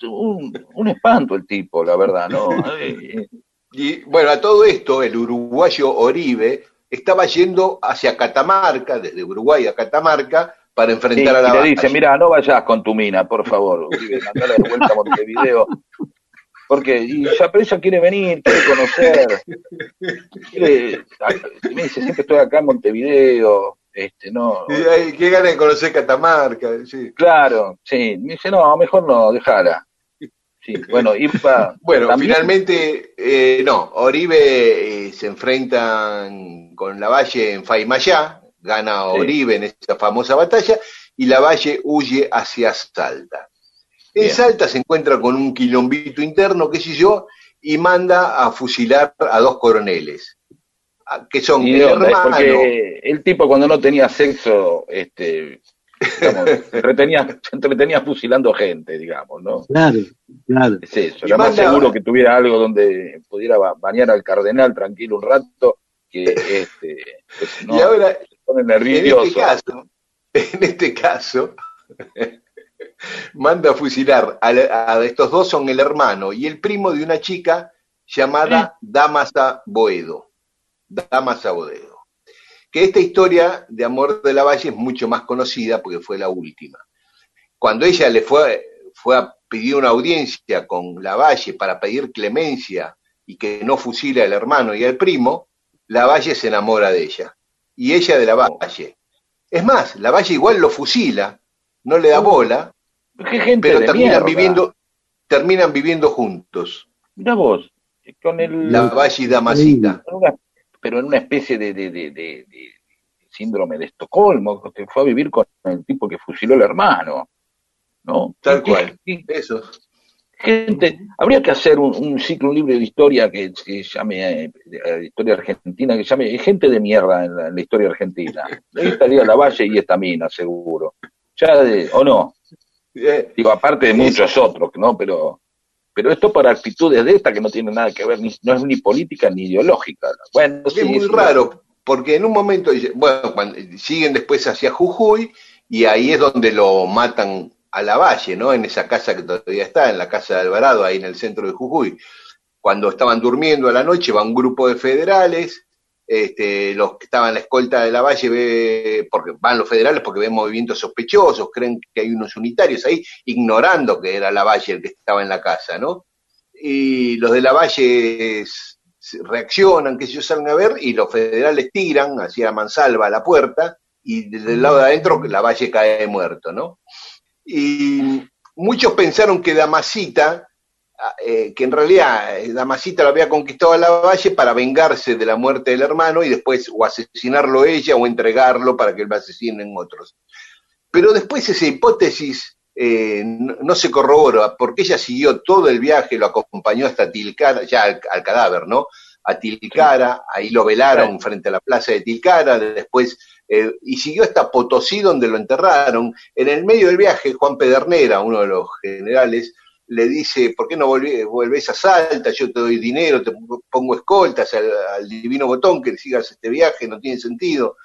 Un, un espanto el tipo, la verdad, ¿no? <laughs> Eh, Y bueno, a todo esto, el uruguayo Oribe estaba yendo hacia Catamarca, desde Uruguay a Catamarca, para sí, enfrentar a la y le dice, mira, no vayas con tu mina, por favor, mandala de vuelta a Montevideo. <laughs> Porque y ya, pero ella quiere venir, quiere conocer. Quiere, me dice, siempre estoy acá en Montevideo, este, no. Qué ganas de conocer Catamarca. sí. Claro, sí. Me dice, no, mejor no, déjala. Sí, bueno, iba. Bueno, también- finalmente, eh, no, Oribe eh, se enfrentan con la Valle en Faimayá, gana Sí. Oribe en esa famosa batalla, y la Valle huye hacia Salta. En Bien. Salta se encuentra con un quilombito interno, qué sé yo, y manda a fusilar a dos coroneles, que son Porque el tipo cuando no tenía sexo, este, digamos, <laughs> se entretenía, se entretenía fusilando gente, digamos, ¿no? Claro, claro. Es eso. Era más seguro que tuviera algo donde pudiera ba- bañar al cardenal tranquilo un rato que este, pues, no, <laughs> y ahora se pone En nervioso. este caso, en este caso, manda a fusilar a, a estos dos son el hermano y el primo de una chica llamada Damasa Boedo. Damasa Boedo. Que esta historia de amor de la Valle es mucho más conocida porque fue la última. Cuando ella le fue, fue a pedir una audiencia con la Valle para pedir clemencia y que no fusile al hermano y al primo, la Valle se enamora de ella. Y ella de la Valle. Es más, la Valle igual lo fusila, no le da bola, Qué gente pero terminan mierda. viviendo, terminan viviendo juntos. Mirá vos, con el, La Valle y Damasita. pero en una especie de, de, de, de- síndrome de Estocolmo, que fue a vivir con el tipo que fusiló al hermano. ¿No? Tal ¿Qué- cual. Eso. gente, habría que hacer un, un ciclo, un libro de historia que se llame eh, de historia argentina, que llame gente de mierda en la, en la historia argentina. <laughs> Ahí estaría la Valle y esta mina, seguro. Ya de, o no, Eh, digo, aparte de muchos otros, ¿no? Pero, pero esto para actitudes de esta que no tienen nada que ver, ni, no es ni política ni ideológica. Bueno, sí, es muy raro, porque en un momento, bueno, cuando- siguen después hacia Jujuy y ahí es donde lo matan a la Valle, ¿no? En esa casa que todavía está, en la casa de Alvarado, ahí en el centro de Jujuy. Cuando estaban durmiendo a la noche, va un grupo de federales, este, los que estaban en la escolta de la Valle, ve, porque van los federales porque ven movimientos sospechosos, creen que hay unos unitarios ahí, ignorando que era la Valle el que estaba en la casa, ¿no? Y los de la Valle reaccionan, que ellos salen a ver, y los federales tiran hacia mansalva a la puerta, y del lado de adentro la Valle cae muerto, ¿no? Y muchos pensaron que Damasita, eh, que en realidad eh, Damasita lo había conquistado a la Valle para vengarse de la muerte del hermano y después o asesinarlo ella o entregarlo para que lo asesinen otros. Pero después esa hipótesis eh, no, no se corrobora porque ella siguió todo el viaje, lo acompañó hasta Tilcara, ya al, al cadáver, ¿no? a Tilcara, ahí lo velaron frente a la plaza de Tilcara, después, eh, y siguió hasta Potosí donde lo enterraron. En el medio del viaje, Juan Pedernera, uno de los generales, le dice, ¿por qué no volvés a Salta? Yo te doy dinero, te pongo escoltas al, al divino botón que sigas este viaje, no tiene sentido.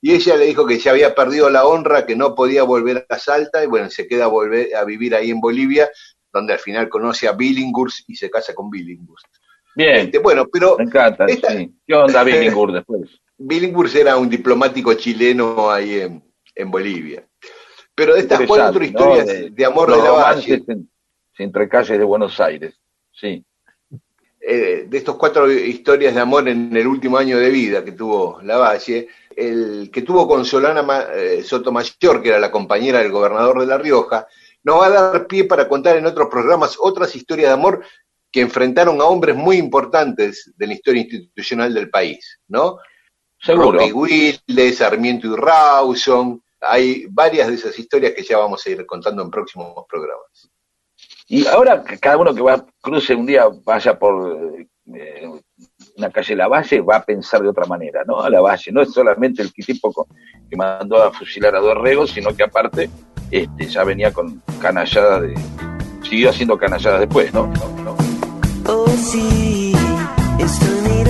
Y ella le dijo que ya había perdido la honra, que no podía volver a Salta, y bueno, se queda a, volver a vivir ahí en Bolivia, donde al final conoce a Billinghurst y se casa con Billinghurst. Bien. Este, bueno, pero Me encanta. esta- sí. ¿Qué onda Billinghurst después? <laughs> Billinghurst era un diplomático chileno ahí en, en Bolivia. Pero de estas cuatro historias ¿no? de, amor de la Valle, entre calles de Buenos Aires. Sí. eh, de estos cuatro historias de amor en el último año de vida que tuvo Lavalle, el que tuvo con Solana eh, Sotomayor, que era la compañera del gobernador de La Rioja, nos va a dar pie para contar en otros programas otras historias de amor que enfrentaron a hombres muy importantes de la historia institucional del país, ¿no? Seguro. Roque Wilde, Sarmiento y Rawson, hay varias de esas historias que ya vamos a ir contando en próximos programas. Y ahora cada uno que va cruce un día, vaya por eh, una calle Lavalle, va a pensar de otra manera, ¿no? A Lavalle, no es solamente el tipo que mandó a fusilar a Dorrego, sino que aparte este, ya venía con canalladas de. siguió haciendo canalladas después, ¿no? No, no. Oh sí, estoy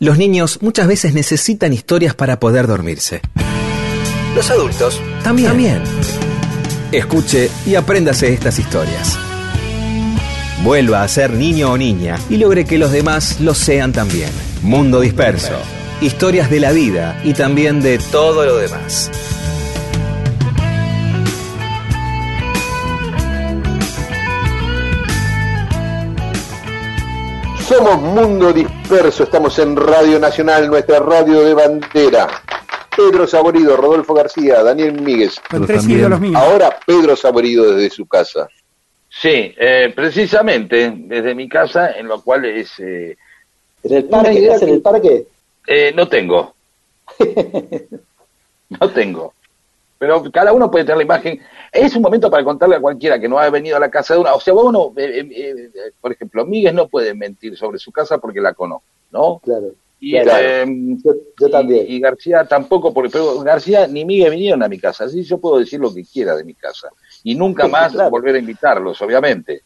Los niños muchas veces necesitan historias para poder dormirse. Los adultos también. También. Escuche y apréndase estas historias. Vuelva a ser niño o niña y logre que los demás lo sean también. Mundo disperso. Historias de la vida y también de todo lo demás. Somos Mundo Disperso, estamos en Radio Nacional, nuestra radio de bandera. Pedro Saborido, Rodolfo García, Daniel Míguez. Con tres ídolos míos. Ahora Pedro Saborido desde su casa. Sí, eh, precisamente desde mi casa, en lo cual es eh, ¿En el parque? idea ¿Estás en el parque? Eh, no tengo. <laughs> no tengo. Pero cada uno puede tener la imagen. Es un momento para contarle a cualquiera que no ha venido a la casa de una. O sea, vos no, eh, eh, eh, por ejemplo, Miguel no puede mentir sobre su casa porque la conozco, ¿no? Claro. Y, Claro. Yo, también. Y, García tampoco, porque pero García ni Miguel vinieron a mi casa, así yo puedo decir lo que quiera de mi casa. Y nunca más Claro. volver a invitarlos, obviamente.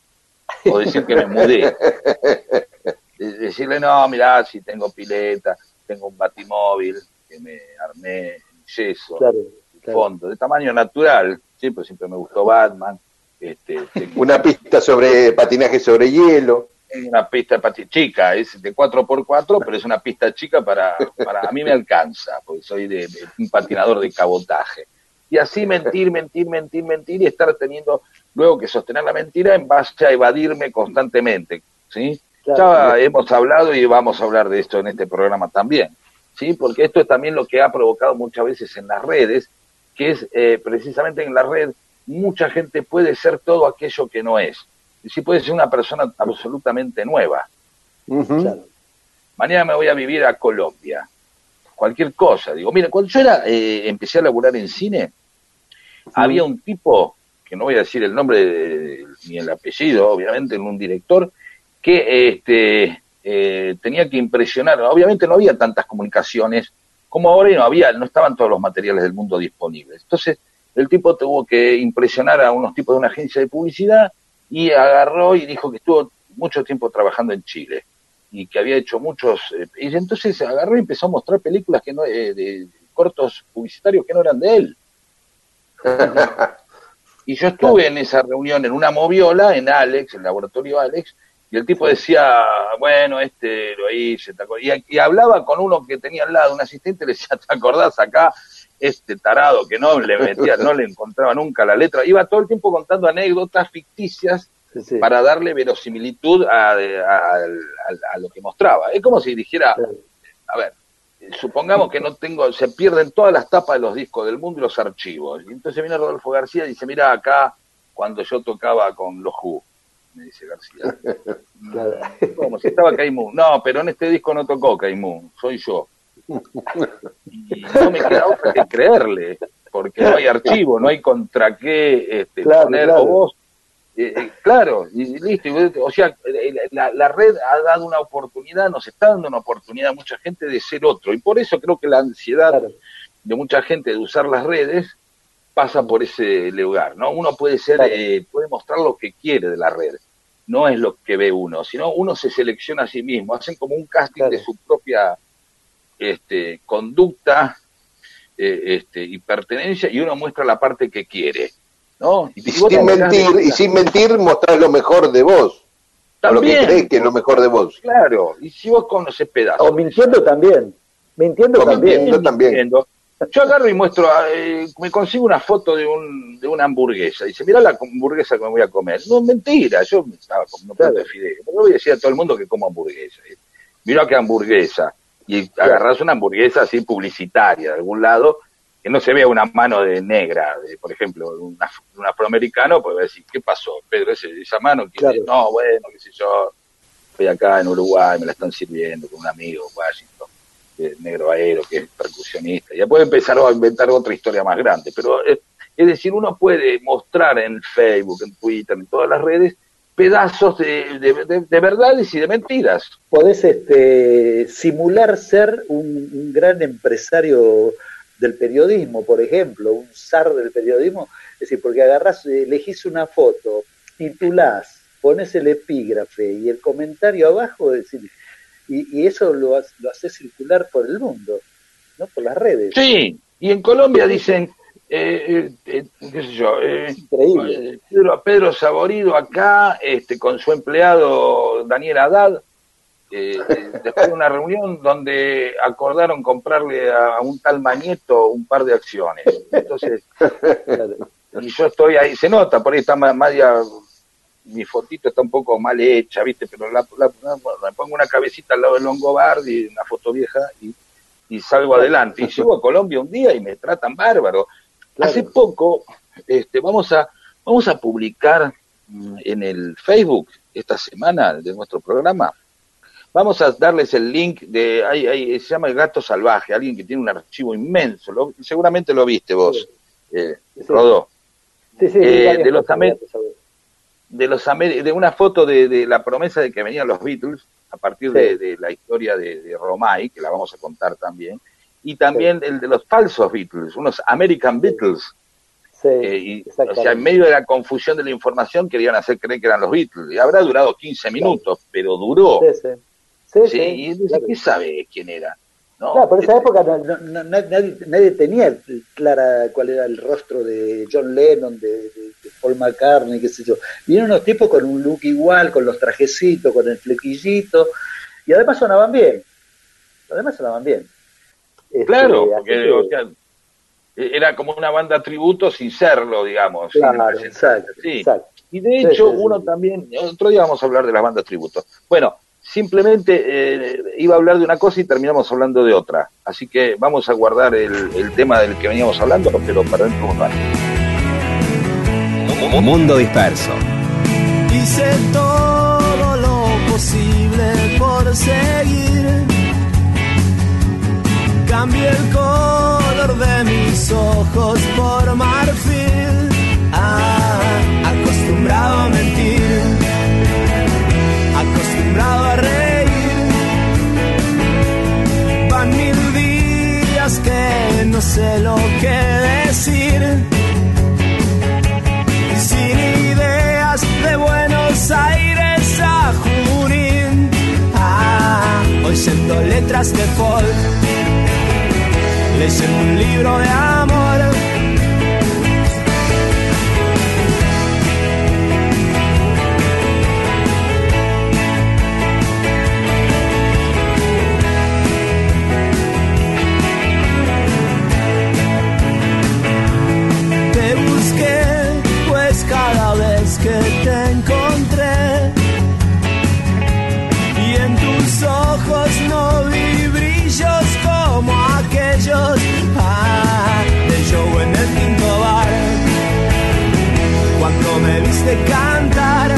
O decir que me mudé. <laughs> De- Decirle, no, mirá, si tengo pileta, tengo un batimóvil que me armé en yeso, Claro, claro. fondo, de tamaño natural, siempre, siempre me gustó Batman. Este, <laughs> tengo Una pista sobre patinaje sobre hielo. una pista chica, es de 4x4, pero es una pista chica para, para a mí me alcanza, porque soy de, de un patinador de cabotaje. Y así mentir, mentir, mentir, mentir y estar teniendo luego que sostener la mentira en base a evadirme constantemente, ¿sí? Claro. Ya hemos hablado y vamos a hablar de esto en este programa también, ¿sí? Porque esto es también lo que ha provocado muchas veces en las redes, que es eh, precisamente en la red mucha gente puede ser todo aquello que no es. Y sí puede ser una persona absolutamente nueva. Claro. Mañana me voy a vivir a Colombia. Cualquier cosa. Digo, mira, cuando yo era, eh, empecé a laburar en cine, había un tipo, que no voy a decir el nombre de- ni el apellido, obviamente, en un director, que este, eh, tenía que impresionar. Obviamente no había tantas comunicaciones como ahora y no había, no estaban todos los materiales del mundo disponibles. Entonces, el tipo tuvo que impresionar a unos tipos de una agencia de publicidad y agarró y dijo que estuvo mucho tiempo trabajando en Chile y que había hecho muchos eh, y entonces agarró y empezó a mostrar películas que no eh, de cortos publicitarios que no eran de él <laughs> y yo estuve en esa reunión en una moviola en Alex el laboratorio Alex y el tipo decía bueno este lo hice ¿te acor-?" y, y hablaba con uno que tenía al lado un asistente le decía te acordás acá este tarado que no le metía no le encontraba nunca la letra iba todo el tiempo contando anécdotas ficticias Sí, sí. para darle verosimilitud a, a- a- a- a lo que mostraba. Es como si dijera, a ver, supongamos que no tengo, se pierden todas las tapas de los discos del mundo y los archivos. Y entonces viene Rodolfo García y dice, mira acá cuando yo tocaba con los Who, me dice García. <laughs> Claro. Como si estaba Caimú. No, pero en este disco no tocó Caimú, soy yo. Y no me queda otra que creerle, porque no hay archivo, no hay contra qué este, Claro, poner claro. o vos. eh, eh, claro, y listo. y- O sea, eh, la, la red ha dado una oportunidad, nos está dando una oportunidad a mucha gente de ser otro. Y por eso creo que la ansiedad Claro. de mucha gente de usar las redes pasa por ese lugar, ¿no? Uno puede ser, eh, puede mostrar lo que quiere de la red, no es lo que ve uno, sino uno se selecciona a sí mismo, hacen como un casting Claro. de su propia este, conducta eh, este, y pertenencia y uno muestra la parte que quiere, ¿no? Y sin mentir, y sin mentir, mostrar lo mejor de vos. O lo que crees que es lo mejor de vos. Claro, y si vos conoces pedazos. O mintiendo también. Mintiendo O también. mintiendo. también. mintiendo. Yo agarro y muestro, eh, me consigo una foto de, un, de una hamburguesa. Dice, mirá la hamburguesa que me voy a comer. No, mentira, yo estaba comiendo un plato de fideo. No voy a decir a todo el mundo que como hamburguesa. eh. Mirá qué hamburguesa. Y agarrás una hamburguesa así publicitaria de algún lado, que no se vea una mano de negra, de, por ejemplo, de un, afroamericano, pues va a decir, ¿qué pasó, Pedro? Ese, esa mano, ¿quién es? Claro. no, bueno, qué sé yo, estoy acá en Uruguay, me la están sirviendo con un amigo, en Washington eh, negro aero, que es percusionista. Ya puede empezar a inventar otra historia más grande, pero eh, es decir, uno puede mostrar en Facebook, en Twitter, en todas las redes, pedazos de, de- de- de verdades y de mentiras. Podés este, simular ser un, un gran empresario del periodismo, por ejemplo, un zar del periodismo. Es decir, porque agarrás, elegís una foto, titulás, pones el epígrafe y el comentario abajo, es decir, y, y eso lo, lo haces circular por el mundo, ¿no? Por las redes. Sí, y en Colombia dicen, eh, eh, eh, qué sé yo, eh, Increíble. eh, Pedro, Pedro Saborido acá, este, con su empleado Daniel Haddad, eh, después de una reunión donde acordaron comprarle a un tal Mañeto un par de acciones. Entonces, <laughs> y yo estoy ahí, se nota, por ahí está ma- media, mi fotito está un poco mal hecha, ¿viste? Pero la, la- la- bueno, le pongo una cabecita al lado del Longobardi, una foto vieja, y, y salgo adelante. Y llego a Colombia un día y me tratan bárbaro. Claro. Hace poco, este, vamos a, vamos a publicar mm, en el Facebook esta semana de nuestro programa Vamos a darles el link de, hay, hay- se llama El Gato Salvaje, alguien que tiene un archivo inmenso, lo- seguramente lo viste vos, eh, Rodó, Sí, sí, Eh, de los cosas, amer- ya te sabes. De, los de una foto de, de la promesa de que venían los Beatles, a partir Sí. de, de la historia de, de Romay, que la vamos a contar también, y también el de los falsos Beatles, unos American Beatles, Sí, eh, y, o sea, en medio de la confusión de la información querían hacer creer que eran los Beatles, y habrá durado 15 minutos, pero duró. Sí, y entonces, claro. ¿qué sabe quién era? No, Claro, por esa este, época no- no- no- nadie, nadie tenía clara cuál era el rostro de John Lennon, de, de- de Paul McCartney, qué sé yo. Vinieron unos tipos con un look igual, con los trajecitos, con el flequillito, y además sonaban bien. Además sonaban bien. Este, Claro, porque que- o sea, era como una banda tributo sin serlo, digamos. claro, exacto, Sí. exacto. Y de hecho, sí, sí. uno también, otro día vamos a hablar de las bandas tributo. Bueno, simplemente eh, iba a hablar de una cosa y terminamos hablando de otra. Así que vamos a guardar el, el tema del que veníamos hablando, pero para dentro de un rato. Mundo Disperso. Hice todo lo posible por seguir. Cambié el color de mis ojos por marfil. Ah, acostumbrado a mentir. Acostumbrado a reír. Van mil días que no sé lo que decir sin ideas de Buenos Aires a Junín. Ah, oyendo letras de folk, leyendo un libro de amor. Viste cantar.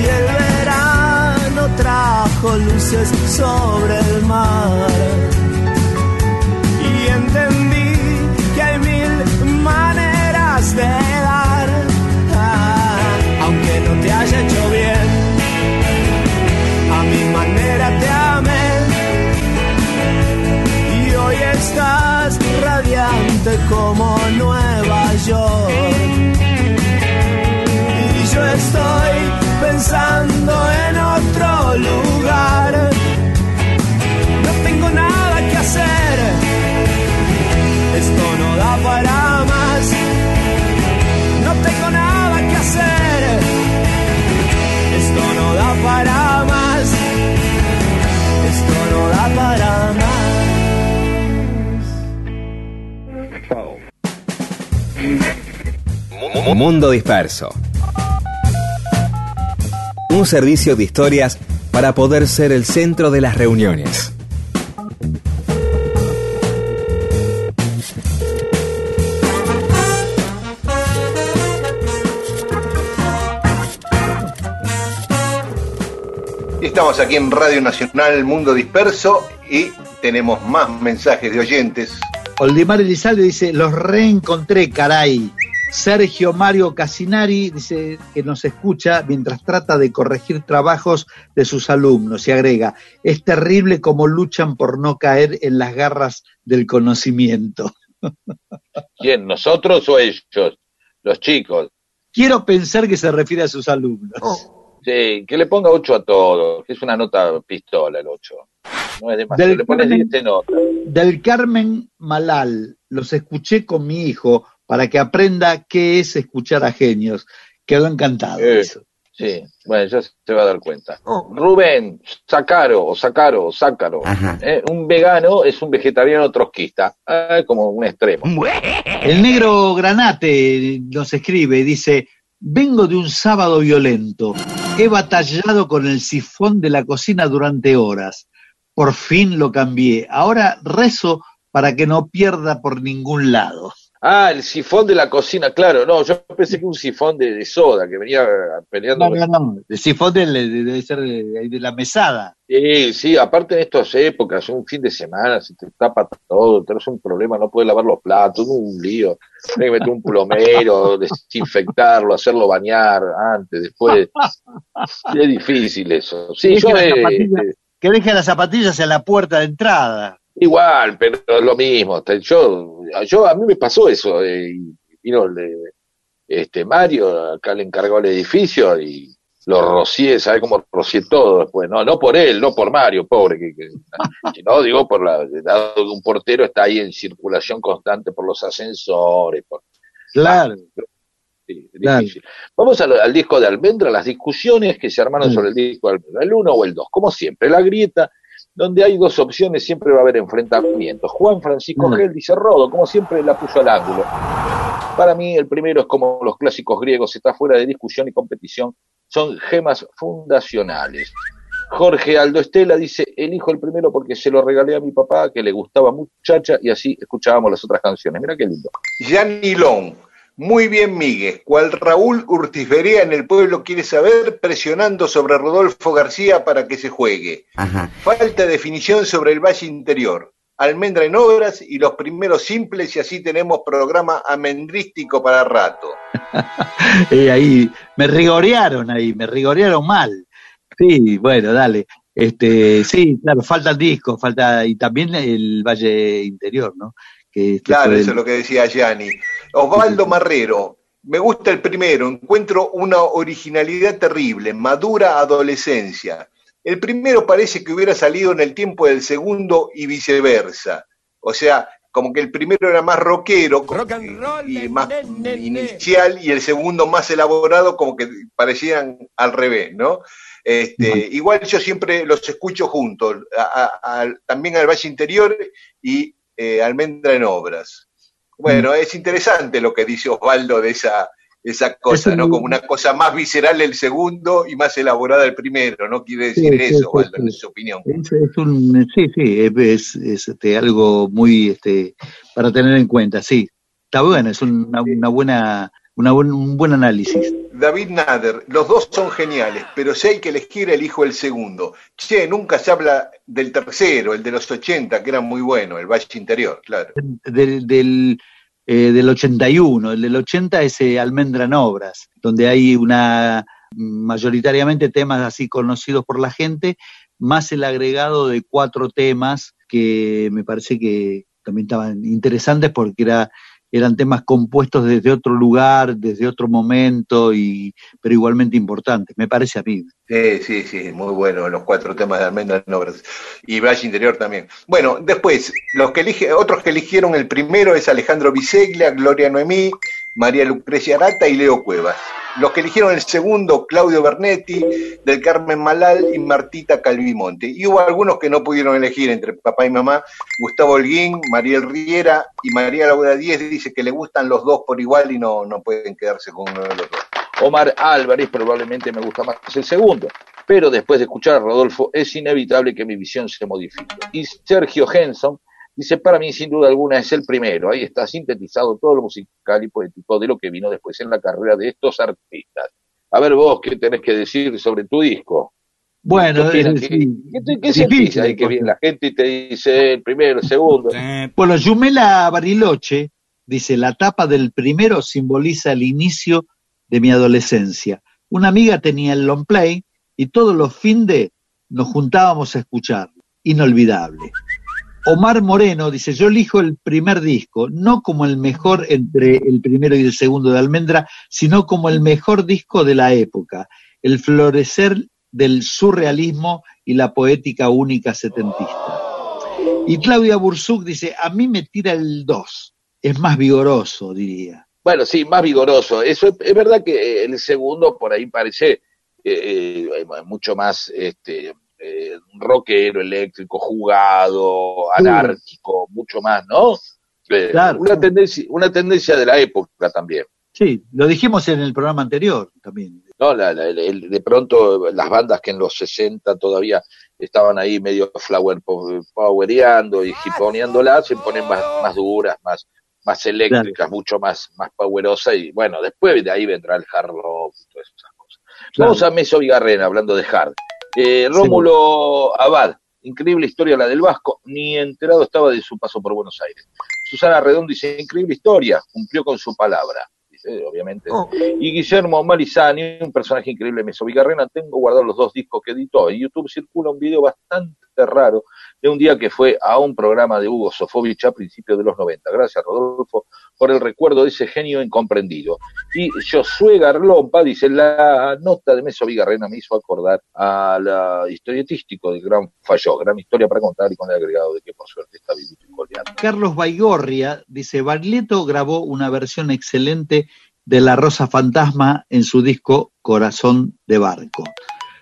Y el verano trajo luces sobre el mar. Y entendí que hay mil maneras de dar, ah, aunque no te haya hecho bien, a mi manera te amé. Y hoy estás radiante como Nueva York. Estoy pensando en otro lugar. No tengo nada que hacer. Esto no da para más. No tengo nada que hacer. Esto no da para más. Esto no da para más. Mundo Disperso. Un servicio de historias para poder ser el centro de las reuniones. Estamos aquí en Radio Nacional Mundo Disperso y tenemos más mensajes de oyentes. Oldemar Elizalde dice, los reencontré, caray. Sergio Mario Casinari dice que nos escucha mientras trata de corregir trabajos de sus alumnos y agrega, es terrible cómo luchan por no caer en las garras del conocimiento. <laughs> ¿Quién? ¿Nosotros o ellos? Los chicos. Quiero pensar que se refiere a sus alumnos. Sí, que le ponga 8 a todos, que es una nota pistola el 8. No es demasiado. Del le pones Carmen- 10 nota. Del Carmen Malal, los escuché con mi hijo para que aprenda qué es escuchar a genios. Quedó encantado. Eh, eso. Sí, bueno, ya se va a dar cuenta. Rubén, Sacaro, o Sacaro, Sácaro. Eh, un vegano es un vegetariano trotskista, ah, como un extremo. El negro Granate nos escribe y dice, vengo de un sábado violento. He batallado con el sifón de la cocina durante horas. Por fin lo cambié. Ahora rezo para que no pierda por ningún lado. Ah, el sifón de la cocina, claro, no, yo pensé que un sifón de, de soda que venía peleando. No, no, no. El sifón de- debe ser de, la mesada. Sí, sí, aparte en estas épocas, un fin de semana, se te tapa todo, tenés un problema, no puedes lavar los platos, un lío, tenés que meter un plomero, <laughs> desinfectarlo, hacerlo bañar antes, después. Es difícil eso. Sí, yo las eh, zapatillas- Que deje las zapatillas en la puerta de entrada. Igual, pero es lo mismo. Yo, yo a mí me pasó eso. eh, vino el de- este Mario, acá le encargó el edificio y lo rocié, ¿sabe cómo rocié todo después? No, no por él, no por Mario, pobre, que, que- sino digo por la, dado que un portero está ahí en circulación constante por los ascensores, por, Claro. sí, Claro. Vamos al, al disco de Almendra, las discusiones que se armaron Mm. sobre el disco de Almendra, el 1 o el 2, como siempre, la grieta, donde hay dos opciones, siempre va a haber enfrentamientos. Juan Francisco Mm. Gel dice Rodo, como siempre la puso al ángulo. Para mí, el primero es como los clásicos griegos, está fuera de discusión y competición, son gemas fundacionales. Jorge Aldo Estela dice, elijo el primero porque se lo regalé a mi papá, que le gustaba muchacha, y así escuchábamos las otras canciones. Mira qué lindo. Gianni Long. Muy bien, Miguel. Cual Raúl Urtiz Berea en el pueblo quiere saber, presionando sobre Rodolfo García para que se juegue. Ajá. Falta definición sobre el Valle Interior. Almendra en obras y los primeros simples y así tenemos programa amendrístico para rato. <laughs> Eh, ahí me rigorearon ahí, me rigorearon mal. Sí, bueno, dale. Este, sí, claro, falta el disco, falta y también el Valle Interior, ¿no? Que Claro, eso es lo que decía Gianni. Osvaldo Marrero, me gusta el primero, encuentro una originalidad terrible, madura adolescencia. El primero parece que hubiera salido en el tiempo del segundo y viceversa. O sea, como que el primero era más rockero y, y más inicial y el segundo más elaborado, como que parecían al revés, ¿no? Este, igual yo siempre los escucho juntos, a- a- al- también al Valle Interior y eh, Almendra en Obras. Bueno, es interesante lo que dice Osvaldo de esa, esa cosa, Es ¿no? un- Como una cosa más visceral el segundo y más elaborada el primero, ¿no? Quiere decir sí, eso, sí, Osvaldo, sí. en su opinión. Es, es un, sí, sí, es, es, es, este, algo muy este, para tener en cuenta, sí. Está bueno, es una, una buena, una buen, un buen análisis. David Nader, los dos son geniales, pero si hay que elegir, elijo el segundo. Che, nunca se habla del tercero, el de los 80, que era muy bueno, el Valle Interior, claro. Del, del, eh, del 81, el del 80 es eh, Almendra en Obras, donde hay una mayoritariamente temas así conocidos por la gente, más el agregado de cuatro temas que me parece que también estaban interesantes porque era, eran temas compuestos desde otro lugar, desde otro momento, y, pero igualmente importantes, me parece a mí. Sí, sí, sí, muy bueno, los cuatro temas de Almendra. Y Valle Interior también. Bueno, después, los que elige, otros que eligieron el primero es Alejandro Biseglia, Gloria Noemí, María Lucrecia Arata y Leo Cuevas. Los que eligieron el segundo, Claudio Bernetti, del Carmen Malal y Martita Calvimonte. Y hubo algunos que no pudieron elegir entre papá y mamá. Gustavo Holguín, Mariel Riera y María Laura Díez dice que le gustan los dos por igual y no, no pueden quedarse con uno de los dos. Omar Álvarez probablemente me gusta más el segundo, pero después de escuchar a Rodolfo es inevitable que mi visión se modifique. Y Sergio Henson dice, para mí sin duda alguna es el primero, ahí está sintetizado todo lo musical y poético de lo que vino después en la carrera de estos artistas. A ver vos, ¿qué tenés que decir sobre tu disco? Bueno, ¿Qué, opinas? eh, ¿Qué- sí, qué te- qué difícil, sentís ahí que viene la gente y te dice el primero, el segundo? Bueno, Yumela Bariloche dice, la tapa del primero simboliza el inicio de mi adolescencia. Una amiga tenía el long play y todos los de nos juntábamos a escuchar. Inolvidable. Omar Moreno dice, yo elijo el primer disco, no como el mejor entre el primero y el segundo de Almendra, sino como el mejor disco de la época, el florecer del surrealismo y la poética única setentista. Y Claudia Bursuk dice, a mí me tira el 2, es más vigoroso, diría. Bueno, sí, más vigoroso. Eso es, es verdad que eh, el segundo por ahí parece eh, eh, mucho más este, eh, rockero, eléctrico, jugado, anárquico, mucho más, ¿no? Eh, Claro. una, tendencia, una tendencia de la época también. Sí, lo dijimos en el programa anterior también. ¿no? La- la- el- de pronto las bandas que en los 60 todavía estaban ahí medio flower po- powereando y hiponeándolas se ponen más, más duras, más, más eléctricas, mucho más, más powerosa, y bueno, después de ahí vendrá el hard rock y todas esas cosas. Claro. Vamos a Meso Vigarrena, hablando de hard. Eh, Rómulo Abad, increíble historia la del Vasco, ni enterado estaba de su paso por Buenos Aires. Susana Redondo dice, increíble historia, cumplió con su palabra, dice, obviamente. Oh. Y Guillermo Marizani, un personaje increíble de Meso Vigarrena, tengo guardados los dos discos que editó. En YouTube circula un video bastante raro de un día que fue a un programa de Hugo Sofovich a principios de los 90. Gracias, Rodolfo, por el recuerdo de ese genio incomprendido. Y Josué Garlompa dice, la nota de Meso Vigarrena me hizo acordar a la historietístico del Gran Falló, gran historia para contar y con el agregado de que por suerte está vivito y. Carlos Baigorria dice, Barleto grabó una versión excelente de La Rosa Fantasma en su disco Corazón de Barco.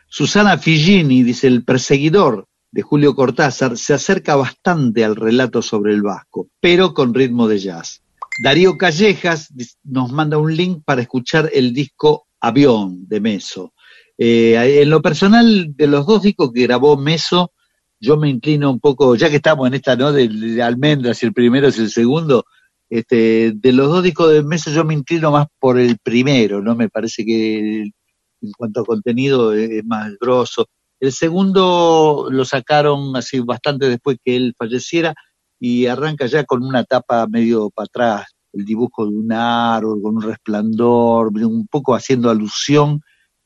Susana Figini dice, el perseguidor de Julio Cortázar se acerca bastante al relato sobre el Vasco, pero con ritmo de jazz. Darío Callejas nos manda un link para escuchar el disco Avión de Meso. Eh, en lo personal, de los dos discos que grabó Meso, yo me inclino un poco, ya que estamos en esta, ¿no? De, almendras, el primero es el segundo, este, de los dos discos de Meso yo me inclino más por el primero, ¿no? Me parece que en cuanto a contenido es es más grosso. El segundo lo sacaron así bastante después que él falleciera y arranca ya con una tapa medio para atrás, el dibujo de un árbol con un resplandor, un poco haciendo alusión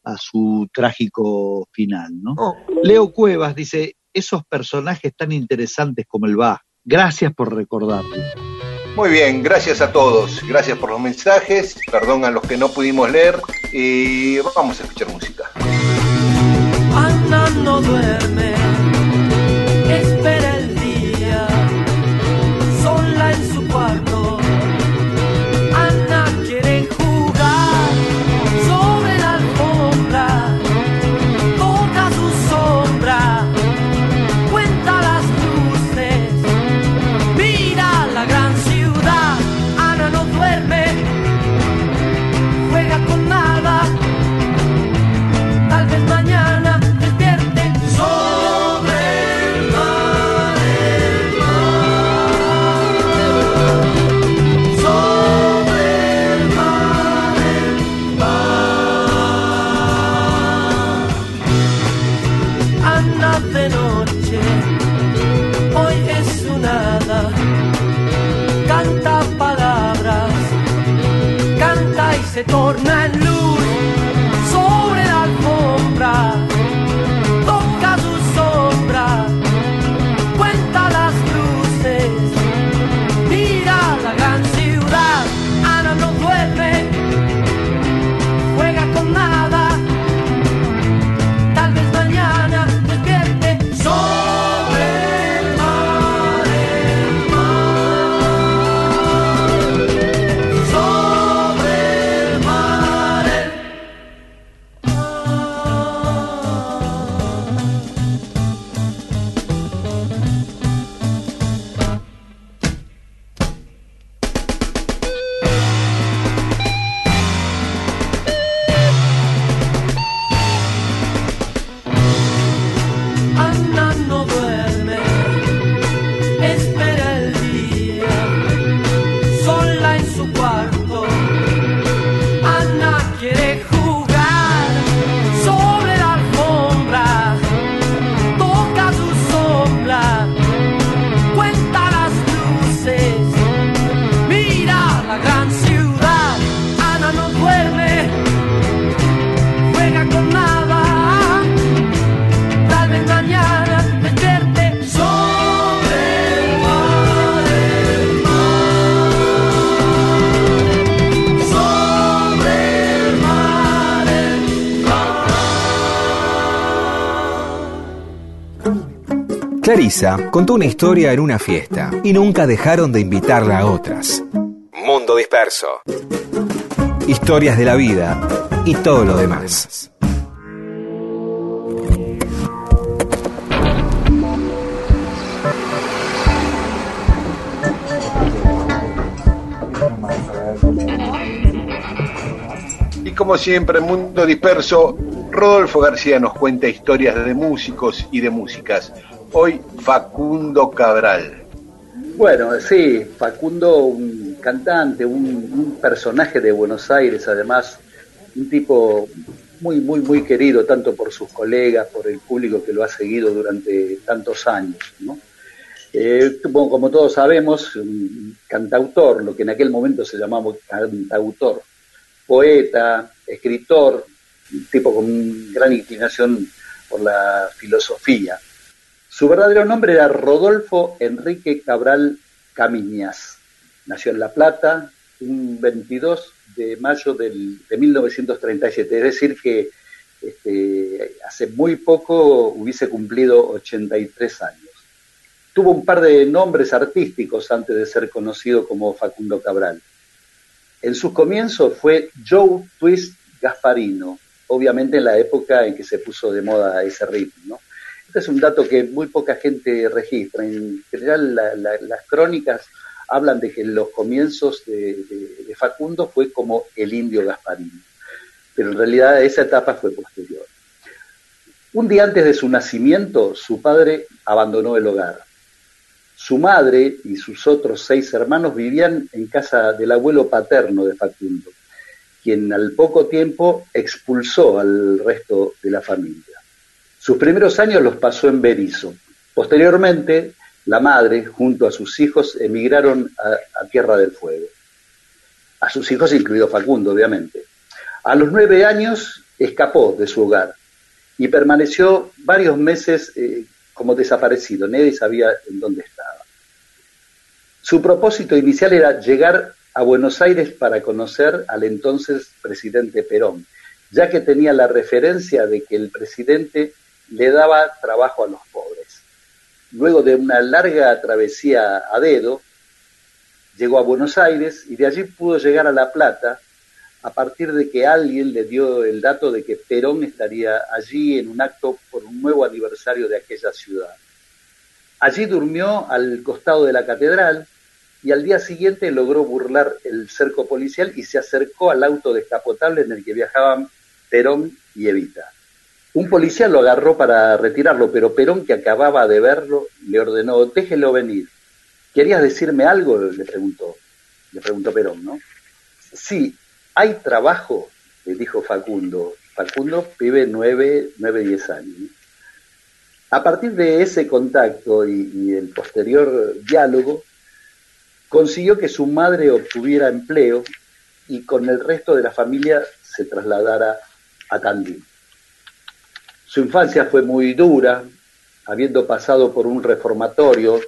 a su trágico final, ¿no? Leo Cuevas dice, esos personajes tan interesantes como el va, gracias por recordarlo. Muy bien, gracias a todos. Gracias por los mensajes. Perdón a los que no pudimos leer. Y vamos a escuchar música. Ana no duerme, Clarisa contó una historia en una fiesta y nunca dejaron de invitarla a otras. Mundo disperso. Historias de la vida y todo lo demás. Y como siempre, Mundo Disperso, Rodolfo García nos cuenta historias de músicos y de músicas. Hoy Facundo Cabral. Bueno, sí, Facundo, un cantante, un, personaje de Buenos Aires, además, un tipo muy, muy, muy querido tanto por sus colegas, por el público que lo ha seguido durante tantos años. ¿no? Eh, como, como todos sabemos, un cantautor, lo que en aquel momento se llamaba cantautor, poeta, escritor, un tipo con gran inclinación por la filosofía. Su verdadero nombre era Rodolfo Enrique Cabral Camiñas. Nació en La Plata un 22 de mayo del, de 1937, es decir que este, hace muy poco hubiese cumplido 83 años. Tuvo un par de nombres artísticos antes de ser conocido como Facundo Cabral. En sus comienzos fue Joe Twist Gasparino, obviamente en la época en que se puso de moda ese ritmo. ¿no? Este es un dato que muy poca gente registra. En general, la, la, las crónicas hablan de que en los comienzos de, de, de, Facundo fue como el indio Gasparino, pero en realidad esa etapa fue posterior. Un día antes de su nacimiento, su padre abandonó el hogar. Su madre y sus otros seis hermanos vivían en casa del abuelo paterno de Facundo, quien al poco tiempo expulsó al resto de la familia. Sus primeros años los pasó en Berizo. Posteriormente, la madre, junto a sus hijos, emigraron a, a, Tierra del Fuego. A sus hijos, incluido Facundo, obviamente. A los nueve años escapó de su hogar y permaneció varios meses eh, como desaparecido. Nadie sabía en dónde estaba. Su propósito inicial era llegar a Buenos Aires para conocer al entonces presidente Perón, ya que tenía la referencia de que el presidente le daba trabajo a los pobres. Luego de una larga travesía a dedo, llegó a Buenos Aires y de allí pudo llegar a La Plata a partir de que alguien le dio el dato de que Perón estaría allí en un acto por un nuevo aniversario de aquella ciudad. Allí durmió al costado de la catedral y al día siguiente logró burlar el cerco policial y se acercó al auto descapotable en el que viajaban Perón y Evita. Un policía lo agarró para retirarlo, pero Perón, que acababa de verlo, le ordenó, déjelo venir. ¿Querías decirme algo? Le preguntó. Le preguntó Perón, ¿no? Sí, hay trabajo, le dijo Facundo. Facundo vive nueve, nueve, diez años. A partir de ese contacto y, y el posterior diálogo, consiguió que su madre obtuviera empleo y con el resto de la familia se trasladara a Tandil. Su infancia fue muy dura, habiendo pasado por un reformatorio,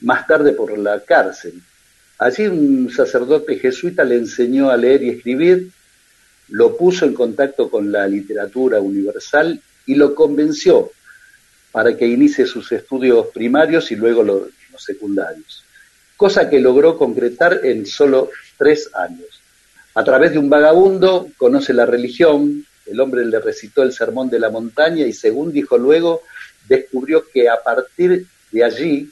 más tarde por la cárcel. Allí un sacerdote jesuita le enseñó a leer y escribir, lo puso en contacto con la literatura universal y lo convenció para que inicie sus estudios primarios y luego los, los secundarios, cosa que logró concretar en solo tres años. A través de un vagabundo conoce la religión, el hombre le recitó el sermón de la montaña y según dijo luego, descubrió que a partir de allí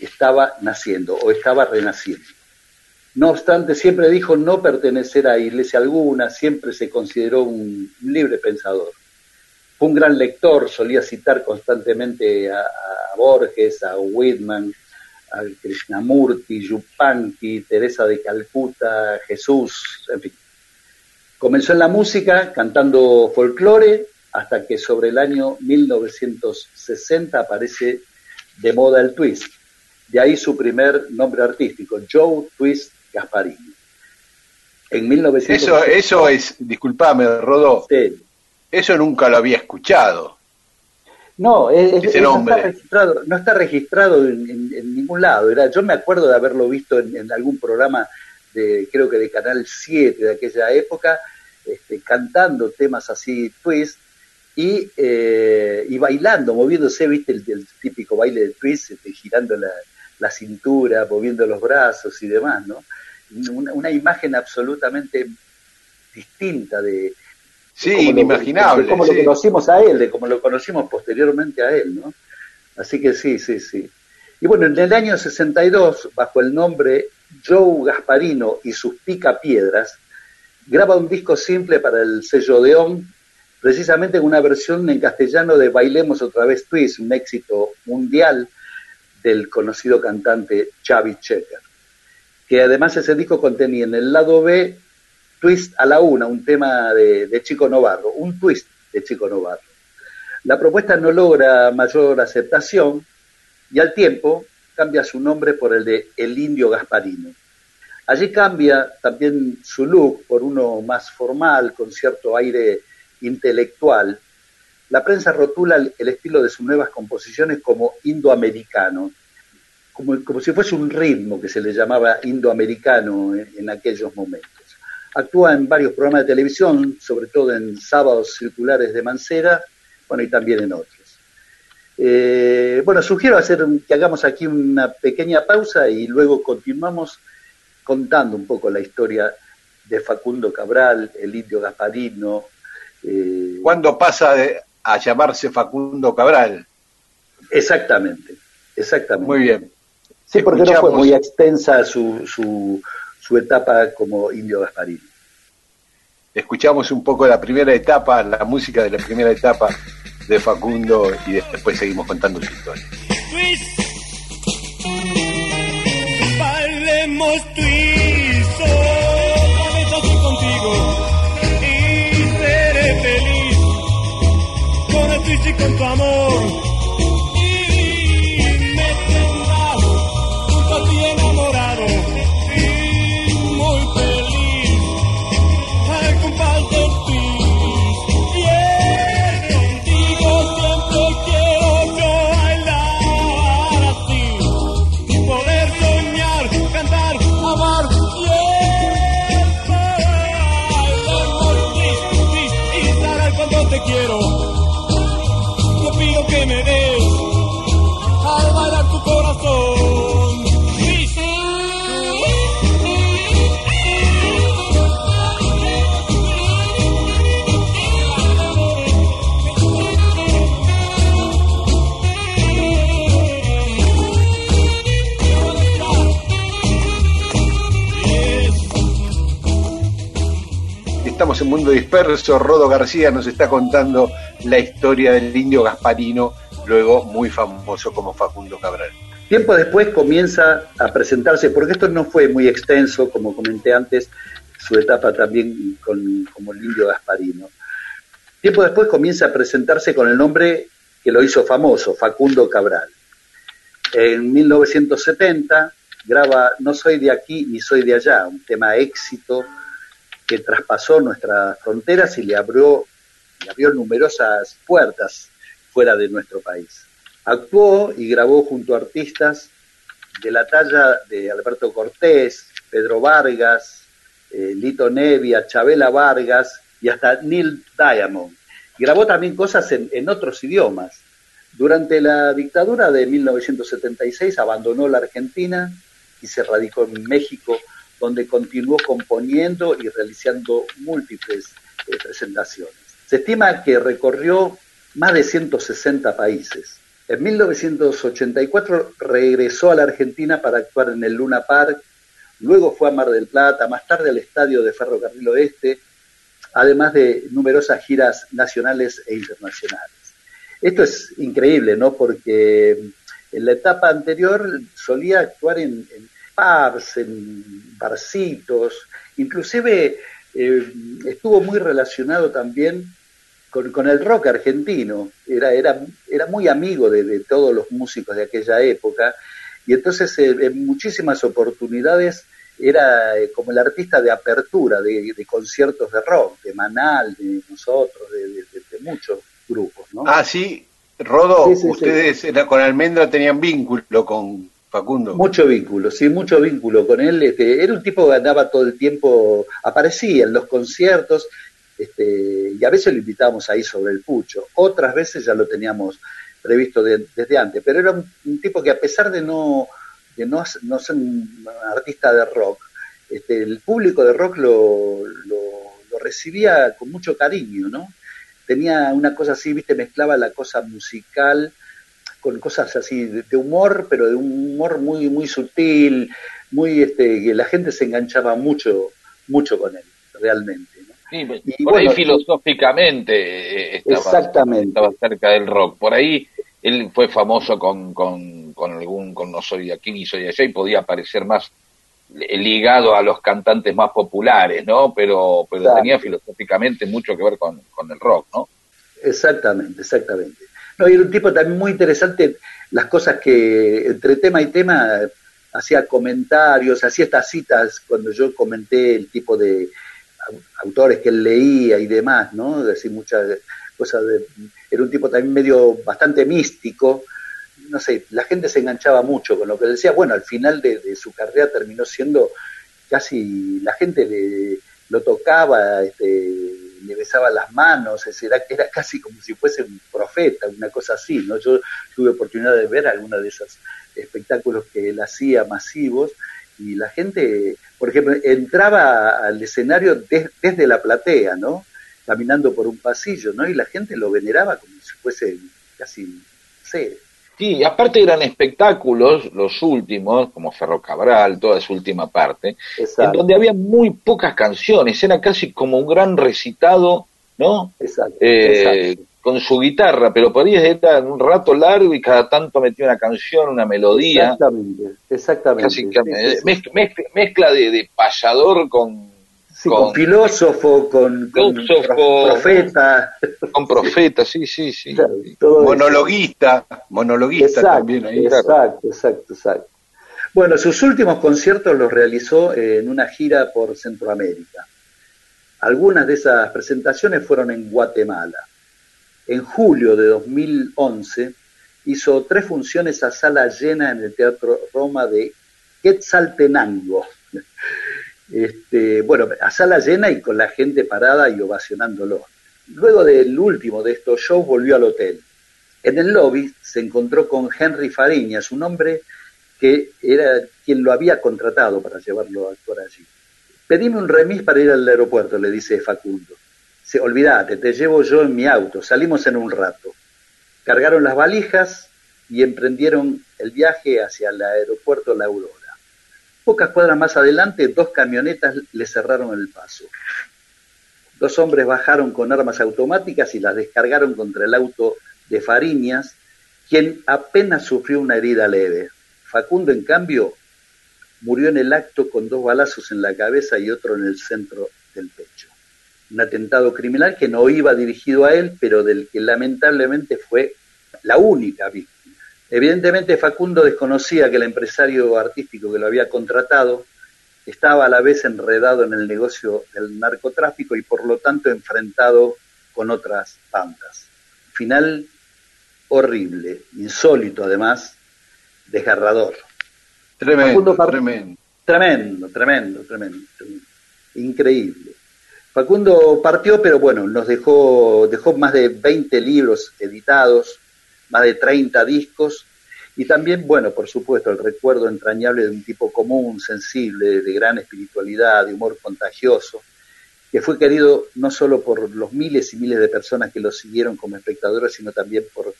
estaba naciendo o estaba renaciendo. No obstante, siempre dijo no pertenecer a iglesia alguna, siempre se consideró un libre pensador. Fue un gran lector, solía citar constantemente a, a Borges, a Whitman, a Krishnamurti, Yupanqui, Teresa de Calcuta, Jesús, en fin. Comenzó en la música cantando folclore hasta que sobre el año 1960 aparece de moda el twist. De ahí su primer nombre artístico, Joe Twist Gasparini. En 1960... Eso, eso es, disculpame, Rodó, sí. eso nunca lo había escuchado. No, es, Ese nombre. no está registrado, no está registrado en, en, en ningún lado. Era, yo me acuerdo de haberlo visto en, en, algún programa de, creo que de Canal 7 de aquella época, este, cantando temas así twist y, eh, y bailando, moviéndose, viste, el, el, típico baile de twist, este, girando la, la, cintura, moviendo los brazos y demás, ¿no? Una, una imagen absolutamente distinta de, Sí, inimaginable. de cómo sí. lo conocimos a él, de cómo lo conocimos posteriormente a él, ¿no? Así que sí, sí, sí. Y bueno, en el año 62, bajo el nombre Joe Gasparino y sus picapiedras, graba un disco simple para el sello Odeón, precisamente en una versión en castellano de Bailemos otra vez Twist, un éxito mundial del conocido cantante Chavi Checker. que además ese disco contenía en el lado B Twist a la Una, un tema de Chico Novarro, un twist de Chico Novarro. La propuesta no logra mayor aceptación y al tiempo cambia su nombre por el de El Indio Gasparino. Allí cambia también su look por uno más formal, con cierto aire intelectual. La prensa rotula el, estilo de sus nuevas composiciones como indoamericano, como, como, si fuese un ritmo que se le llamaba indoamericano en, en aquellos momentos. Actúa en varios programas de televisión, sobre todo en sábados circulares de Mancera, bueno, y también en otros. Eh, bueno, sugiero hacer que hagamos aquí una pequeña pausa y luego continuamos contando un poco la historia de Facundo Cabral, el indio Gasparino. Eh... ¿Cuándo pasa de, a llamarse Facundo Cabral? Exactamente, exactamente. Muy bien. Sí, porque Escuchamos... no fue muy extensa su, su, su etapa como indio Gasparino. Escuchamos un poco la primera etapa, la música de la primera etapa de Facundo y después seguimos contando su historia. Bailemos twist, otra vez así contigo y seré feliz con twist y con tu amor. Mundo Disperso, Rodo García nos está contando la historia del indio Gasparino, luego muy famoso como Facundo Cabral. Tiempo después comienza a presentarse, porque esto no fue muy extenso, como comenté antes, su etapa también con, como el indio Gasparino. Tiempo después comienza a presentarse con el nombre que lo hizo famoso, Facundo Cabral. En 1970 graba No soy de aquí ni soy de allá, un tema éxito que traspasó nuestras fronteras y le abrió, le abrió numerosas puertas fuera de nuestro país. Actuó y grabó junto a artistas de la talla de Alberto Cortés, Pedro Vargas, eh, Lito Nevia, Chabela Vargas y hasta Neil Diamond. Grabó también cosas en, en otros idiomas. Durante la dictadura de 1976 abandonó la Argentina y se radicó en México, donde continuó componiendo y realizando múltiples eh, presentaciones. Se estima que recorrió más de 160 países. En 1984 regresó a la Argentina para actuar en el Luna Park, luego fue a Mar del Plata, más tarde al estadio de Ferrocarril Oeste, además de numerosas giras nacionales e internacionales. Esto es increíble, ¿no? Porque en la etapa anterior solía actuar en, en pubs, en barcitos, inclusive eh, estuvo muy relacionado también con, con, el rock argentino, era, era, era muy amigo de, de, todos los músicos de aquella época, y entonces eh, en muchísimas oportunidades era eh, como el artista de apertura de, de, conciertos de rock, de Manal, de nosotros, de, de muchos grupos. ¿no? Ah, sí, Rodo, sí, sí, ustedes sí. con Almendra tenían vínculo con, Mucho vínculo, sí, mucho vínculo con él. Este, era un tipo que andaba todo el tiempo, aparecía en los conciertos, este, y a veces lo invitábamos ahí sobre el pucho. Otras veces ya lo teníamos previsto de, desde antes, pero era un, un, tipo que a pesar de no, de no, no ser un artista de rock, este, el público de rock lo, lo, lo recibía con mucho cariño, ¿no? Tenía una cosa así, viste, mezclaba la cosa musical con cosas así de, humor, pero de un humor muy, muy sutil, muy, este, que la gente se enganchaba mucho, mucho con él, realmente. ¿no? Sí, y, por bueno, ahí filosóficamente estaba, exactamente. estaba cerca del rock. Por ahí él fue famoso con, con, con algún, con No soy de aquí ni soy de allá y podía parecer más ligado a los cantantes más populares, ¿no? Pero, pero Claro. tenía filosóficamente mucho que ver con, con el rock, ¿no? Exactamente, exactamente. <laughs> No, y era un tipo también muy interesante, las cosas que entre tema y tema hacía comentarios, hacía estas citas cuando yo comenté el tipo de au- autores que él leía y demás, ¿no? Decir muchas cosas de... Era un tipo también medio bastante místico, no sé, la gente se enganchaba mucho con lo que decía. Bueno, al final de, de su carrera terminó siendo casi, la gente le, lo tocaba, este, le besaba las manos, era, casi como si fuese un profeta, una cosa así, ¿no? Yo tuve oportunidad de ver alguna de esos espectáculos que él hacía masivos y la gente, por ejemplo, entraba al escenario des- desde la platea, ¿no? Caminando por un pasillo, ¿no? Y la gente lo veneraba como si fuese casi, no Sí, y aparte eran espectáculos, los últimos, como Ferro Cabral, toda su última parte, en donde había muy pocas canciones, era casi como un gran recitado, ¿no? exacto, Eh, exacto. con su guitarra, pero ahí era un rato largo y cada tanto metía una canción, una melodía, Exactamente, exactamente. casi mezcla- mezcla de, de payador con, Sí, con, con- filósofo, con, con Filósofo. pro- profeta. con profeta, sí, sí, sí. Claro, todo eso. Monologuista, monologuista Exacto, también ahí. exacto, exacto, exacto. Bueno, sus últimos conciertos los realizó en una gira por Centroamérica. Algunas de esas presentaciones fueron en Guatemala. En julio de 2011 hizo tres funciones a sala llena en el Teatro Roma de Quetzaltenango. Este, bueno, a sala llena y con la gente parada y ovacionándolo. Luego del último de estos shows volvió al hotel. En el lobby se encontró con Henry Fariñas, un hombre que era quien lo había contratado para llevarlo a actuar allí. Pedime un remis para ir al aeropuerto, le dice Facundo. Se, olvídate, te llevo yo en mi auto, salimos en un rato. Cargaron las valijas y emprendieron el viaje hacia el aeropuerto La Aurora. Pocas cuadras más adelante, dos camionetas le cerraron el paso. Dos hombres bajaron con armas automáticas y las descargaron contra el auto de Fariñas, quien apenas sufrió una herida leve. Facundo, en cambio, murió en el acto con dos balazos en la cabeza y otro en el centro del pecho. Un atentado criminal que no iba dirigido a él, pero del que lamentablemente fue la única víctima. Evidentemente Facundo desconocía que el empresario artístico que lo había contratado estaba a la vez enredado en el negocio del narcotráfico y por lo tanto enfrentado con otras bandas. Final horrible, insólito además, desgarrador. Tremendo, Facundo. Tremendo, tremendo, tremendo, tremendo. Increíble. Facundo partió, pero bueno, nos dejó, dejó más de 20 libros editados, más de 30 discos, y también, bueno, por supuesto, el recuerdo entrañable de un tipo común, sensible, de gran espiritualidad, de humor contagioso, que fue querido no solo por los miles y miles de personas que lo siguieron como espectadores, sino también por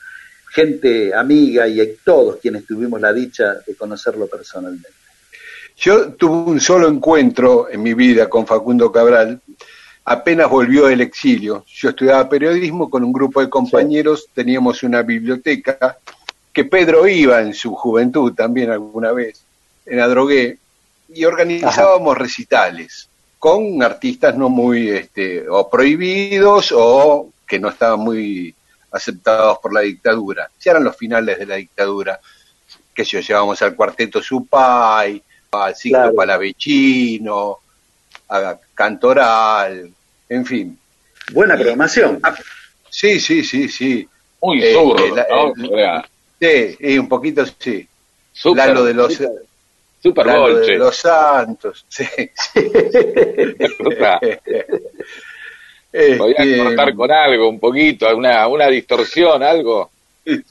gente amiga y todos quienes tuvimos la dicha de conocerlo personalmente. Yo tuve un solo encuentro en mi vida con Facundo Cabral. Apenas volvió del exilio. Yo estudiaba periodismo con un grupo de compañeros, teníamos una biblioteca que Pedro iba en su juventud también alguna vez, en Adrogué, y organizábamos recitales con artistas no muy este, o prohibidos o que no estaban muy aceptados por la dictadura. Ya eran los finales de la dictadura, que yo llevábamos al cuarteto Supay, al ciclo Claro. palavecino, a Cantoral, en fin. Buena programación. Sí, sí, sí, sí. Muy Eh, zurdo, eh, la- ¿no? eh, O sea, Sí, y un poquito sí. súper- Lalo de los, Super Lalo de los Santos. Sí. <laughs> Podías Este, cortar con algo, un poquito, una, una distorsión, algo. <laughs> sí.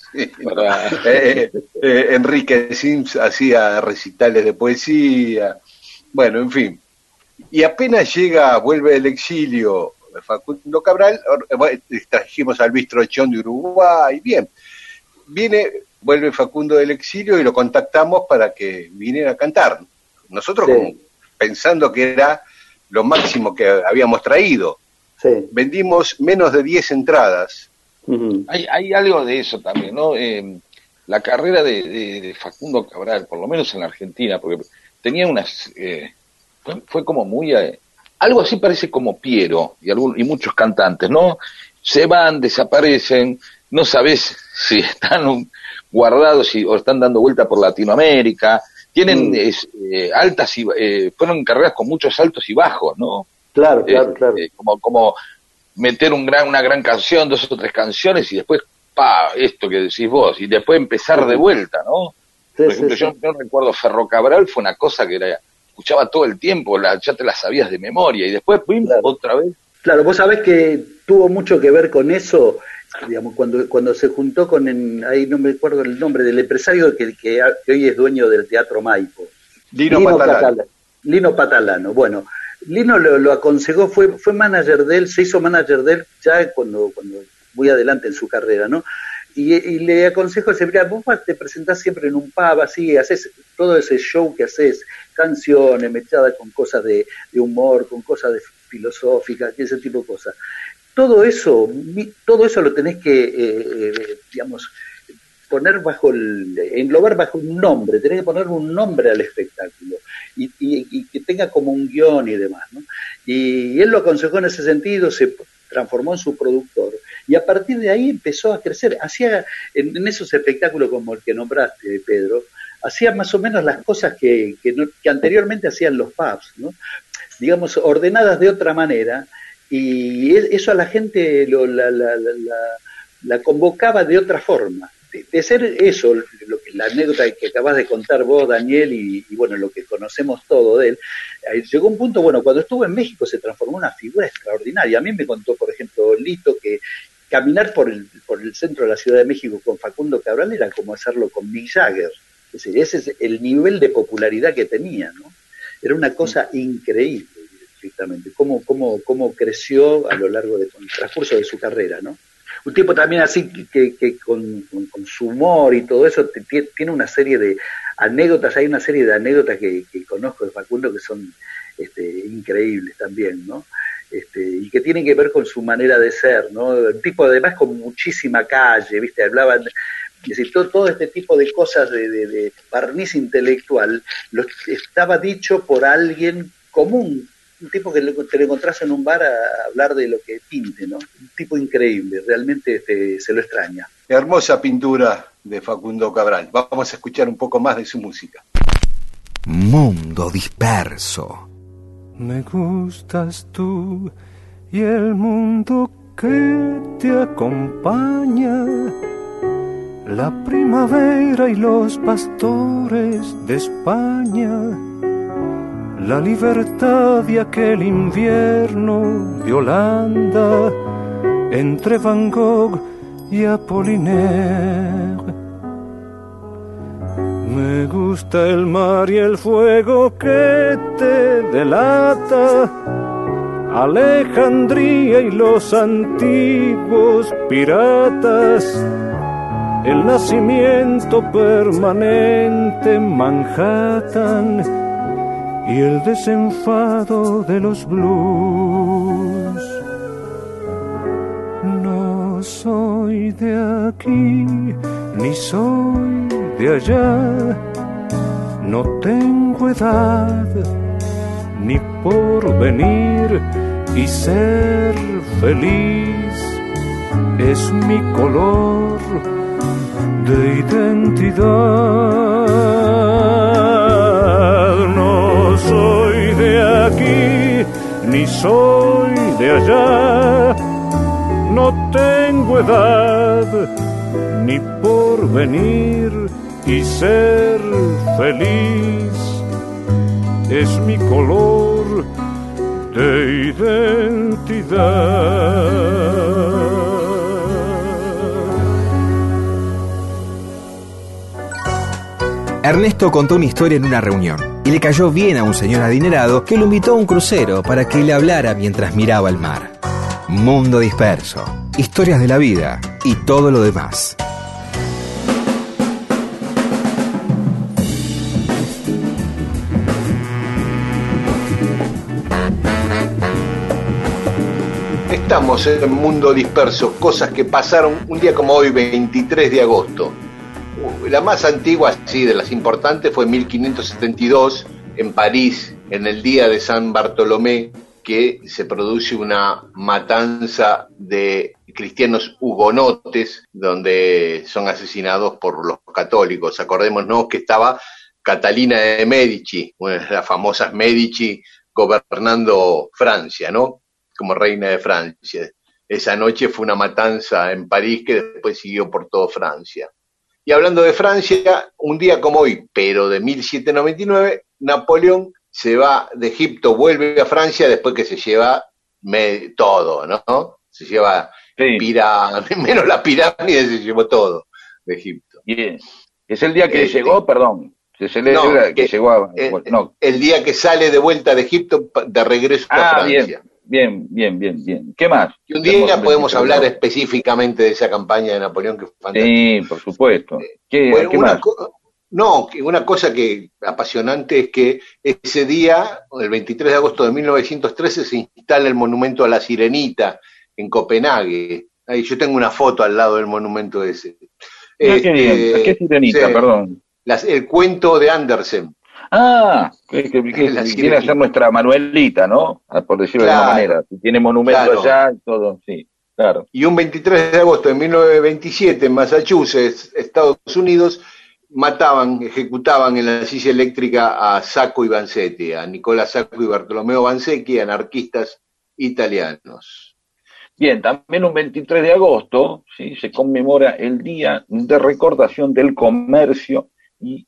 para- Eh, eh, Enrique Sims hacía recitales de poesía, bueno, en fin. Y apenas llega, vuelve del exilio Facundo Cabral, eh, trajimos al Bistrochón de Uruguay, bien. Viene, vuelve Facundo del exilio y lo contactamos para que viniera a cantar. Nosotros Sí. como pensando que era lo máximo que habíamos traído. Sí. Vendimos menos de 10 entradas. Hay, hay algo de eso también, ¿no? Eh, la carrera de, de- de Facundo Cabral, por lo menos en la Argentina, porque tenía unas, eh, fue, fue como muy, eh, algo así parece como Piero y, algún, y muchos cantantes, ¿no? Se van, desaparecen, no sabes <laughs> si están guardados y, o están dando vuelta por Latinoamérica, tienen Mm. es, eh, altas y, eh, fueron carreras con muchos altos y bajos, ¿no? Claro, claro, Eh, claro. eh, como, como meter un gran, una gran canción, dos o tres canciones y después, pa, esto que decís vos, y después empezar de vuelta, ¿no? Sí, Por sí, ejemplo, sí. yo, yo recuerdo Ferro Cabral fue una cosa que era, escuchaba todo el tiempo, la, ya te la sabías de memoria, y después, pim, Claro. otra vez. Claro, vos sabés que tuvo mucho que ver con eso, digamos, cuando, cuando se juntó con, en- ahí no me acuerdo el nombre, del empresario que, que, que hoy es dueño del Teatro Maipo. Lino, Patalano. Patala- Lino Patalano. Bueno, Lino lo, lo aconsejó, fue, fue manager de él, se hizo manager de él ya cuando, cuando muy adelante en su carrera, ¿no? Y, y le aconsejó, dice, mira, vos te presentás siempre en un pub, así, haces todo ese show que haces, canciones mezcladas con cosas de, de humor, con cosas de filosóficas, ese tipo de cosas. Todo eso, todo eso lo tenés que, eh, eh, digamos, poner bajo el, englobar bajo un nombre, tenés que poner un nombre al espectáculo y, y- y que tenga como un guion y demás. ¿no? Y, él lo aconsejó en ese sentido, se transformó en su productor y a partir de ahí empezó a crecer. Hacía en, esos espectáculos como el que nombraste, Pedro, hacía más o menos las cosas que, que, que anteriormente hacían los pubs, ¿no? digamos, ordenadas de otra manera y eso a la gente lo, la- la- la- la convocaba de otra forma. De, de ser eso, lo que, la anécdota que acabas de contar vos, Daniel, y, y bueno, lo que conocemos todo de él, eh, llegó un punto, bueno, cuando estuvo en México se transformó en una figura extraordinaria. A mí me contó, por ejemplo, Lito, que caminar por el, por el centro de la Ciudad de México con Facundo Cabral era como hacerlo con Mick Jagger. Es decir, ese es el nivel de popularidad que tenía, ¿no? Era una cosa increíble, directamente, cómo, cómo, cómo creció a lo largo del transcurso de su carrera, ¿no? Un tipo también así que, que- con, con- con su humor y todo eso te- tie- tiene una serie de anécdotas, hay una serie de anécdotas que, que conozco de Facundo que son este, increíbles también, ¿no? Este, y que tienen que ver con su manera de ser, ¿no? Un tipo además con muchísima calle, ¿viste? Hablaban, es decir, todo, todo este tipo de cosas de, de- de barniz intelectual lo, estaba dicho por alguien común, un tipo que te lo encontrás en un bar a hablar de lo que pinte, ¿no? Un tipo increíble, realmente este, se lo extraña. Hermosa pintura de Facundo Cabral. Vamos a escuchar un poco más de su música. Mundo disperso. Me gustas tú y el mundo que te acompaña, la primavera y los pastores de España, la libertad y aquel invierno de Holanda, entre Van Gogh y Apollinaire. Me gusta el mar y el fuego que te delata, Alejandría y los antiguos piratas, el nacimiento permanente en Manhattan y el desenfado de los blues. No soy de aquí, ni soy de allá, no tengo edad ni por venir y ser feliz es mi color de identidad. Aquí, ni soy de allá, no tengo edad ni por venir y ser feliz es mi color de identidad. Ernesto contó una historia en una reunión y le cayó bien a un señor adinerado que lo invitó a un crucero para que le hablara mientras miraba el mar. Mundo disperso, historias de la vida y todo lo demás. Estamos en Mundo Disperso, cosas que pasaron un día como hoy, 23 de agosto. La más antigua, sí, de las importantes, fue 1572, en París, en el día de San Bartolomé, que se produce una matanza de cristianos hugonotes, donde son asesinados por los católicos. Acordémonos que estaba Catalina de Medici, una de las famosas Medici, gobernando Francia, ¿no? Como reina de Francia. Esa noche fue una matanza en París que después siguió por toda Francia. Y hablando de Francia, un día como hoy, pero de 1799, Napoleón se va de Egipto, vuelve a Francia después que se lleva todo, ¿no? Se lleva <laughs> menos la pirámide, se llevó todo de Egipto. Bien. Es el día que eh, llegó, perdón, se celebra que, llegó a, eh, el día que sale de vuelta de Egipto de regreso a ah, Francia. Bien, bien, bien, bien. ¿Qué más? Y un día podemos hablar específicamente de esa campaña de Napoleón que fue Sí, por supuesto. ¿Qué, más? No, una cosa que apasionante es que ese día, el 23 de agosto de 1913, se instala el monumento a la Sirenita en Copenhague. Ahí yo tengo una foto al lado del monumento ese. ¿Qué, este, ¿Qué sirenita, perdón? el cuento de Andersen. Ah, que, que, viene a ser nuestra Manuelita, ¿no? Ah, por decirlo de alguna manera. Tiene monumento allá, todo, sí, claro. Y un 23 de agosto de 1927 en Massachusetts, Estados Unidos, mataban, ejecutaban en la silla eléctrica a Sacco y Vanzetti, a Nicolás Sacco y Bartolomeo Vanzetti, anarquistas italianos. Bien, también un 23 de agosto ¿sí? se conmemora el Día de Recordación del Comercio y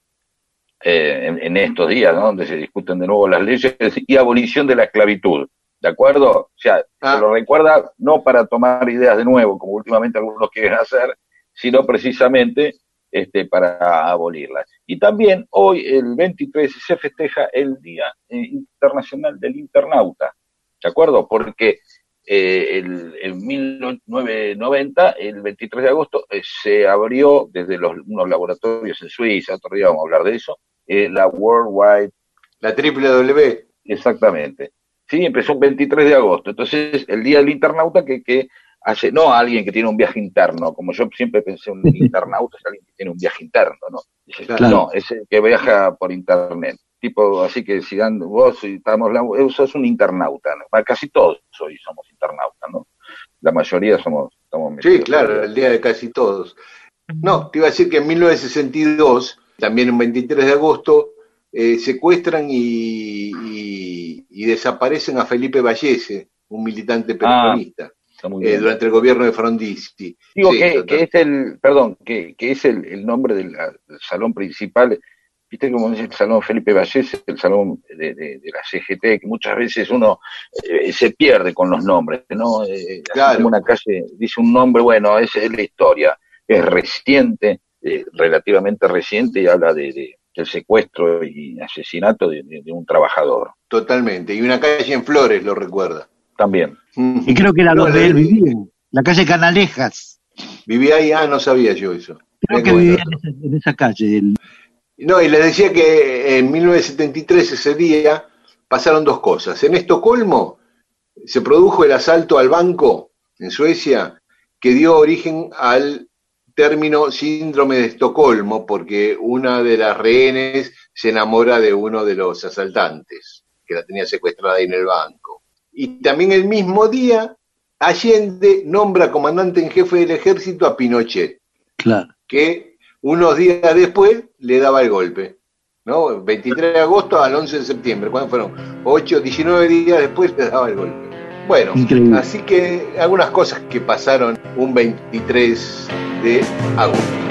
eh, en, estos días, donde se discuten de nuevo las leyes y abolición de la esclavitud. ¿De acuerdo? O sea, se ah. lo recuerda no para tomar ideas de nuevo, como últimamente algunos quieren hacer, sino precisamente este, para abolirlas. Y también hoy, el 23, se festeja el Día eh, Internacional del Internauta, ¿de acuerdo? Porque eh, el, en 1990, el 23 de agosto, eh, se abrió desde los, unos laboratorios en Suiza, otro día vamos a hablar de eso, la Worldwide. La triple W. Exactamente. Sí, empezó el 23 de agosto. Entonces, el Día del Internauta que, que hace, no alguien que tiene un viaje interno, como yo siempre pensé un <laughs> internauta es alguien que tiene un viaje interno, ¿no? No, es el que viaja por internet. Tipo, así que si dan, vos estamos, sos un internauta, ¿no? casi todos hoy somos internautas, ¿no? La mayoría somos, Sí, claro, el día de casi todos. No, te iba a decir que en 1962, también un 23 de agosto, eh, secuestran y, y, desaparecen a Felipe Vallese, un militante ah. peronista. Eh, durante el gobierno de Frondizi. Digo que, es el, perdón, que, que es el, nombre del, salón principal, viste como dice el salón Felipe Vallés, el salón de, la CGT, que muchas veces uno eh, se pierde con los nombres, ¿no? Eh, como una calle dice un nombre, bueno, es, es la historia, es reciente, relativamente reciente y habla de, del secuestro y asesinato de, un trabajador. Totalmente, y una calle en Flores lo recuerda también. <laughs> Y creo que era donde él vivía, la calle Canalejas. Vivía ahí, ah, no sabía yo eso. Creo que vivía en esa, calle. No, y les decía que en 1973, ese día, pasaron dos cosas. En Estocolmo se produjo el asalto al banco en Suecia que dio origen al término síndrome de Estocolmo, porque una de las rehenes se enamora de uno de los asaltantes que la tenía secuestrada ahí en el banco. Y también el mismo día, Allende nombra comandante en jefe del ejército a Pinochet. Claro. Que unos días después le daba el golpe. ¿no? 23 de agosto al 11 de septiembre. ¿Cuándo fueron? 8, 19 días después le daba el golpe. Bueno, así que algunas cosas que pasaron un 23 de agosto.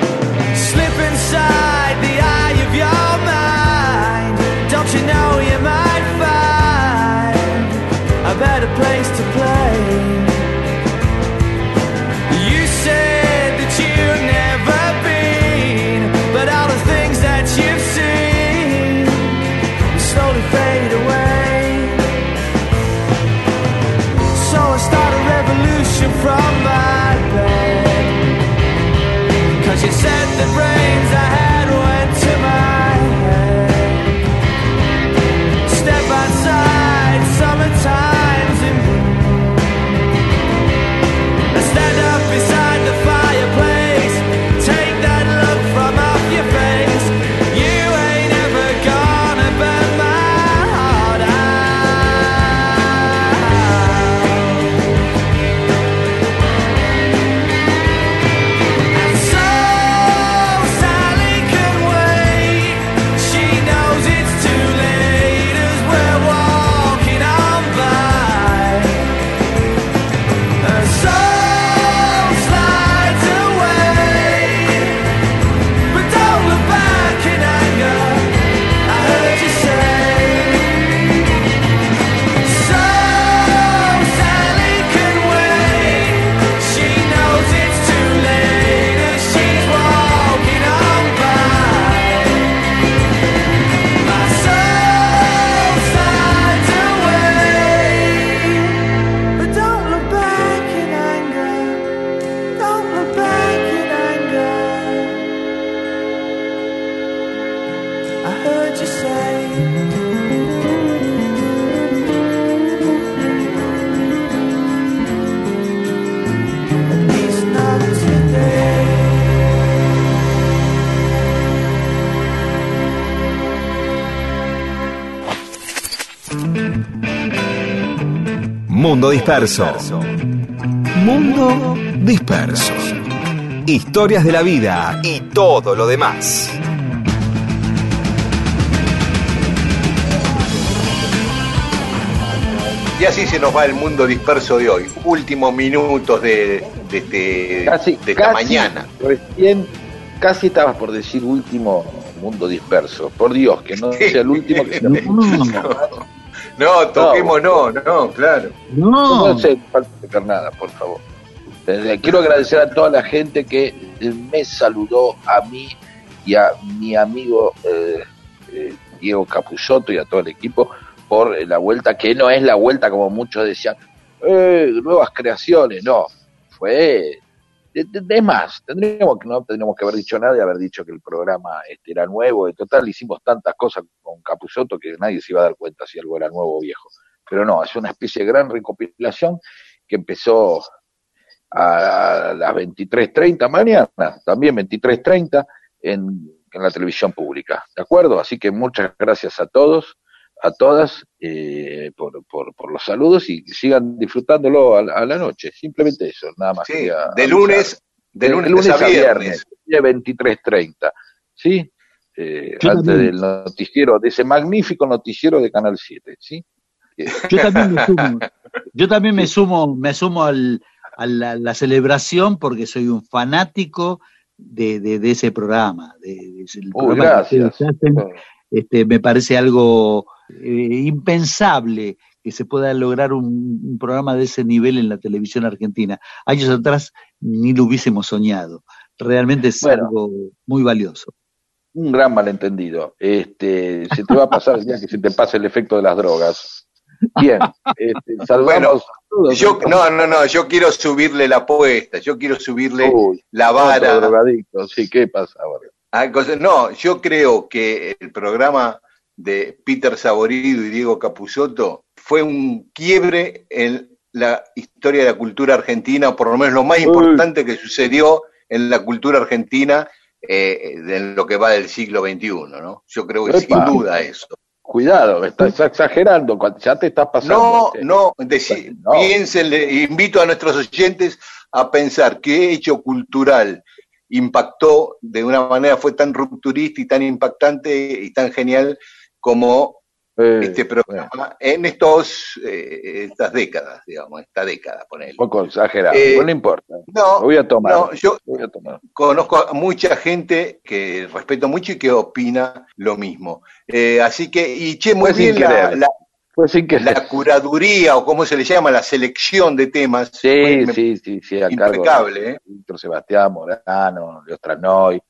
Mundo disperso. Mundo disperso. Historias de la vida y todo lo demás. Y así se nos va el mundo disperso de hoy. Últimos minutos de, de, este- Casi, de esta casi, mañana. Recién, casi estabas por decir último mundo disperso. Por Dios, que no sea el último que <laughs> el último. No, toquemos no, no, claro. No No, se falta tocar nada, por favor. Eh, Quiero agradecer a toda la gente que me saludó a mí y a mi amigo eh, eh, Diego Capusotto y a todo el equipo eh, la vuelta, que no es la vuelta como muchos decían, eh, nuevas creaciones, no, fue... Es más, tendríamos no tendríamos que haber dicho nada y haber dicho que el programa este era nuevo. En total hicimos tantas cosas con Capusotto que nadie se iba a dar cuenta si algo era nuevo o viejo. Pero no, es una especie de gran recopilación que empezó a las 23.30 mañana, también 23.30 en, en la televisión pública. ¿De acuerdo? Así que muchas gracias a todos, a todas, eh, por, por, por los saludos y sigan disfrutándolo a, la- a la noche. Simplemente eso, nada más. Sí, quería de lunes, de lunes, a viernes. de 23.30. ¿Sí? Eh, antes también. del noticiero, de ese magnífico noticiero de Canal 7. ¿Sí? <laughs> yo también me sumo. Yo también me sumo, me sumo al, a la, la celebración porque soy un fanático de, de, de ese programa. De, de ese- el Uy, programa que gracias. hacen. este, me parece algo eh, impensable que se pueda lograr un, un programa de ese nivel en la televisión argentina. Años atrás ni lo hubiésemos soñado. Realmente es Bueno. algo muy valioso. un gran malentendido. Este, se te va a pasar el día que se te pase el efecto de las drogas. Bien, este, todos. Yo, no, no, no, yo quiero subirle la apuesta, yo quiero subirle Uy, la vara. drogadicto, sí, ¿qué pasa ahora? a cosas- No, yo creo que el programa de Peter Saborido y Diego Capusotto fue un quiebre en la historia de la cultura argentina, por lo menos lo más importante que sucedió en la cultura argentina eh, en lo que va del siglo XXI, ¿no? Yo creo que Epa. sin duda eso. Cuidado, estás exagerando, ya te estás pasando. No, no, deci- No. piénsenle, invito a nuestros oyentes a pensar qué hecho cultural impactó de una manera, fue tan rupturista y tan impactante y tan genial como Eh, este programa en estos eh, estas décadas, digamos, esta década, ponele. un poco exagerado, Eh, pero no importa. No, voy a tomar. no, yo voy a tomar. conozco a mucha gente que respeto mucho y que opina lo mismo. Eh, así que, y che, muy Fue bien la, Fue curaduría o cómo se le llama, la selección de temas. Sí, sí, sí, sí, a cargo impecable, de ¿eh? Víctor Sebastián, Morano, Leo Tranoy,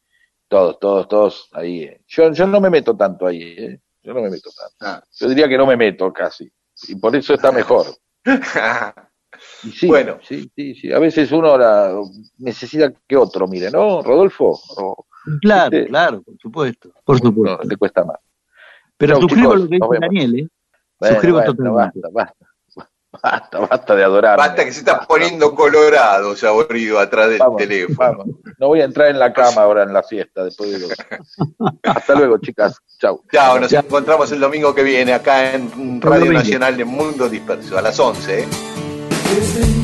todos, todos, todos ahí. Yo, yo no me meto tanto ahí, ¿eh? Yo no me meto tanto. Ah. Yo diría que no me meto casi. Y por eso está mejor. <laughs> Y sí, Bueno. sí, sí, sí. A veces uno la, necesita que otro mire, ¿no, Rodolfo? O- Claro, Sí. claro, por supuesto. Por no, supuesto. le cuesta más. Pero Chau, suscribo chicos, lo que dice. Daniel, ¿eh? Bueno, Suscribo bueno, totalmente. Basta, basta. Basta, basta de adorar. Basta que se está poniendo colorado, saborido, atrás del Vamos, teléfono. vamos. No voy a entrar en la cama ahora en la fiesta después de lo... <laughs> Hasta luego, chicas. Chau. Chao, nos encontramos el domingo que viene acá en Radio. Nacional de Mundo Disperso, a las 11. ¿eh?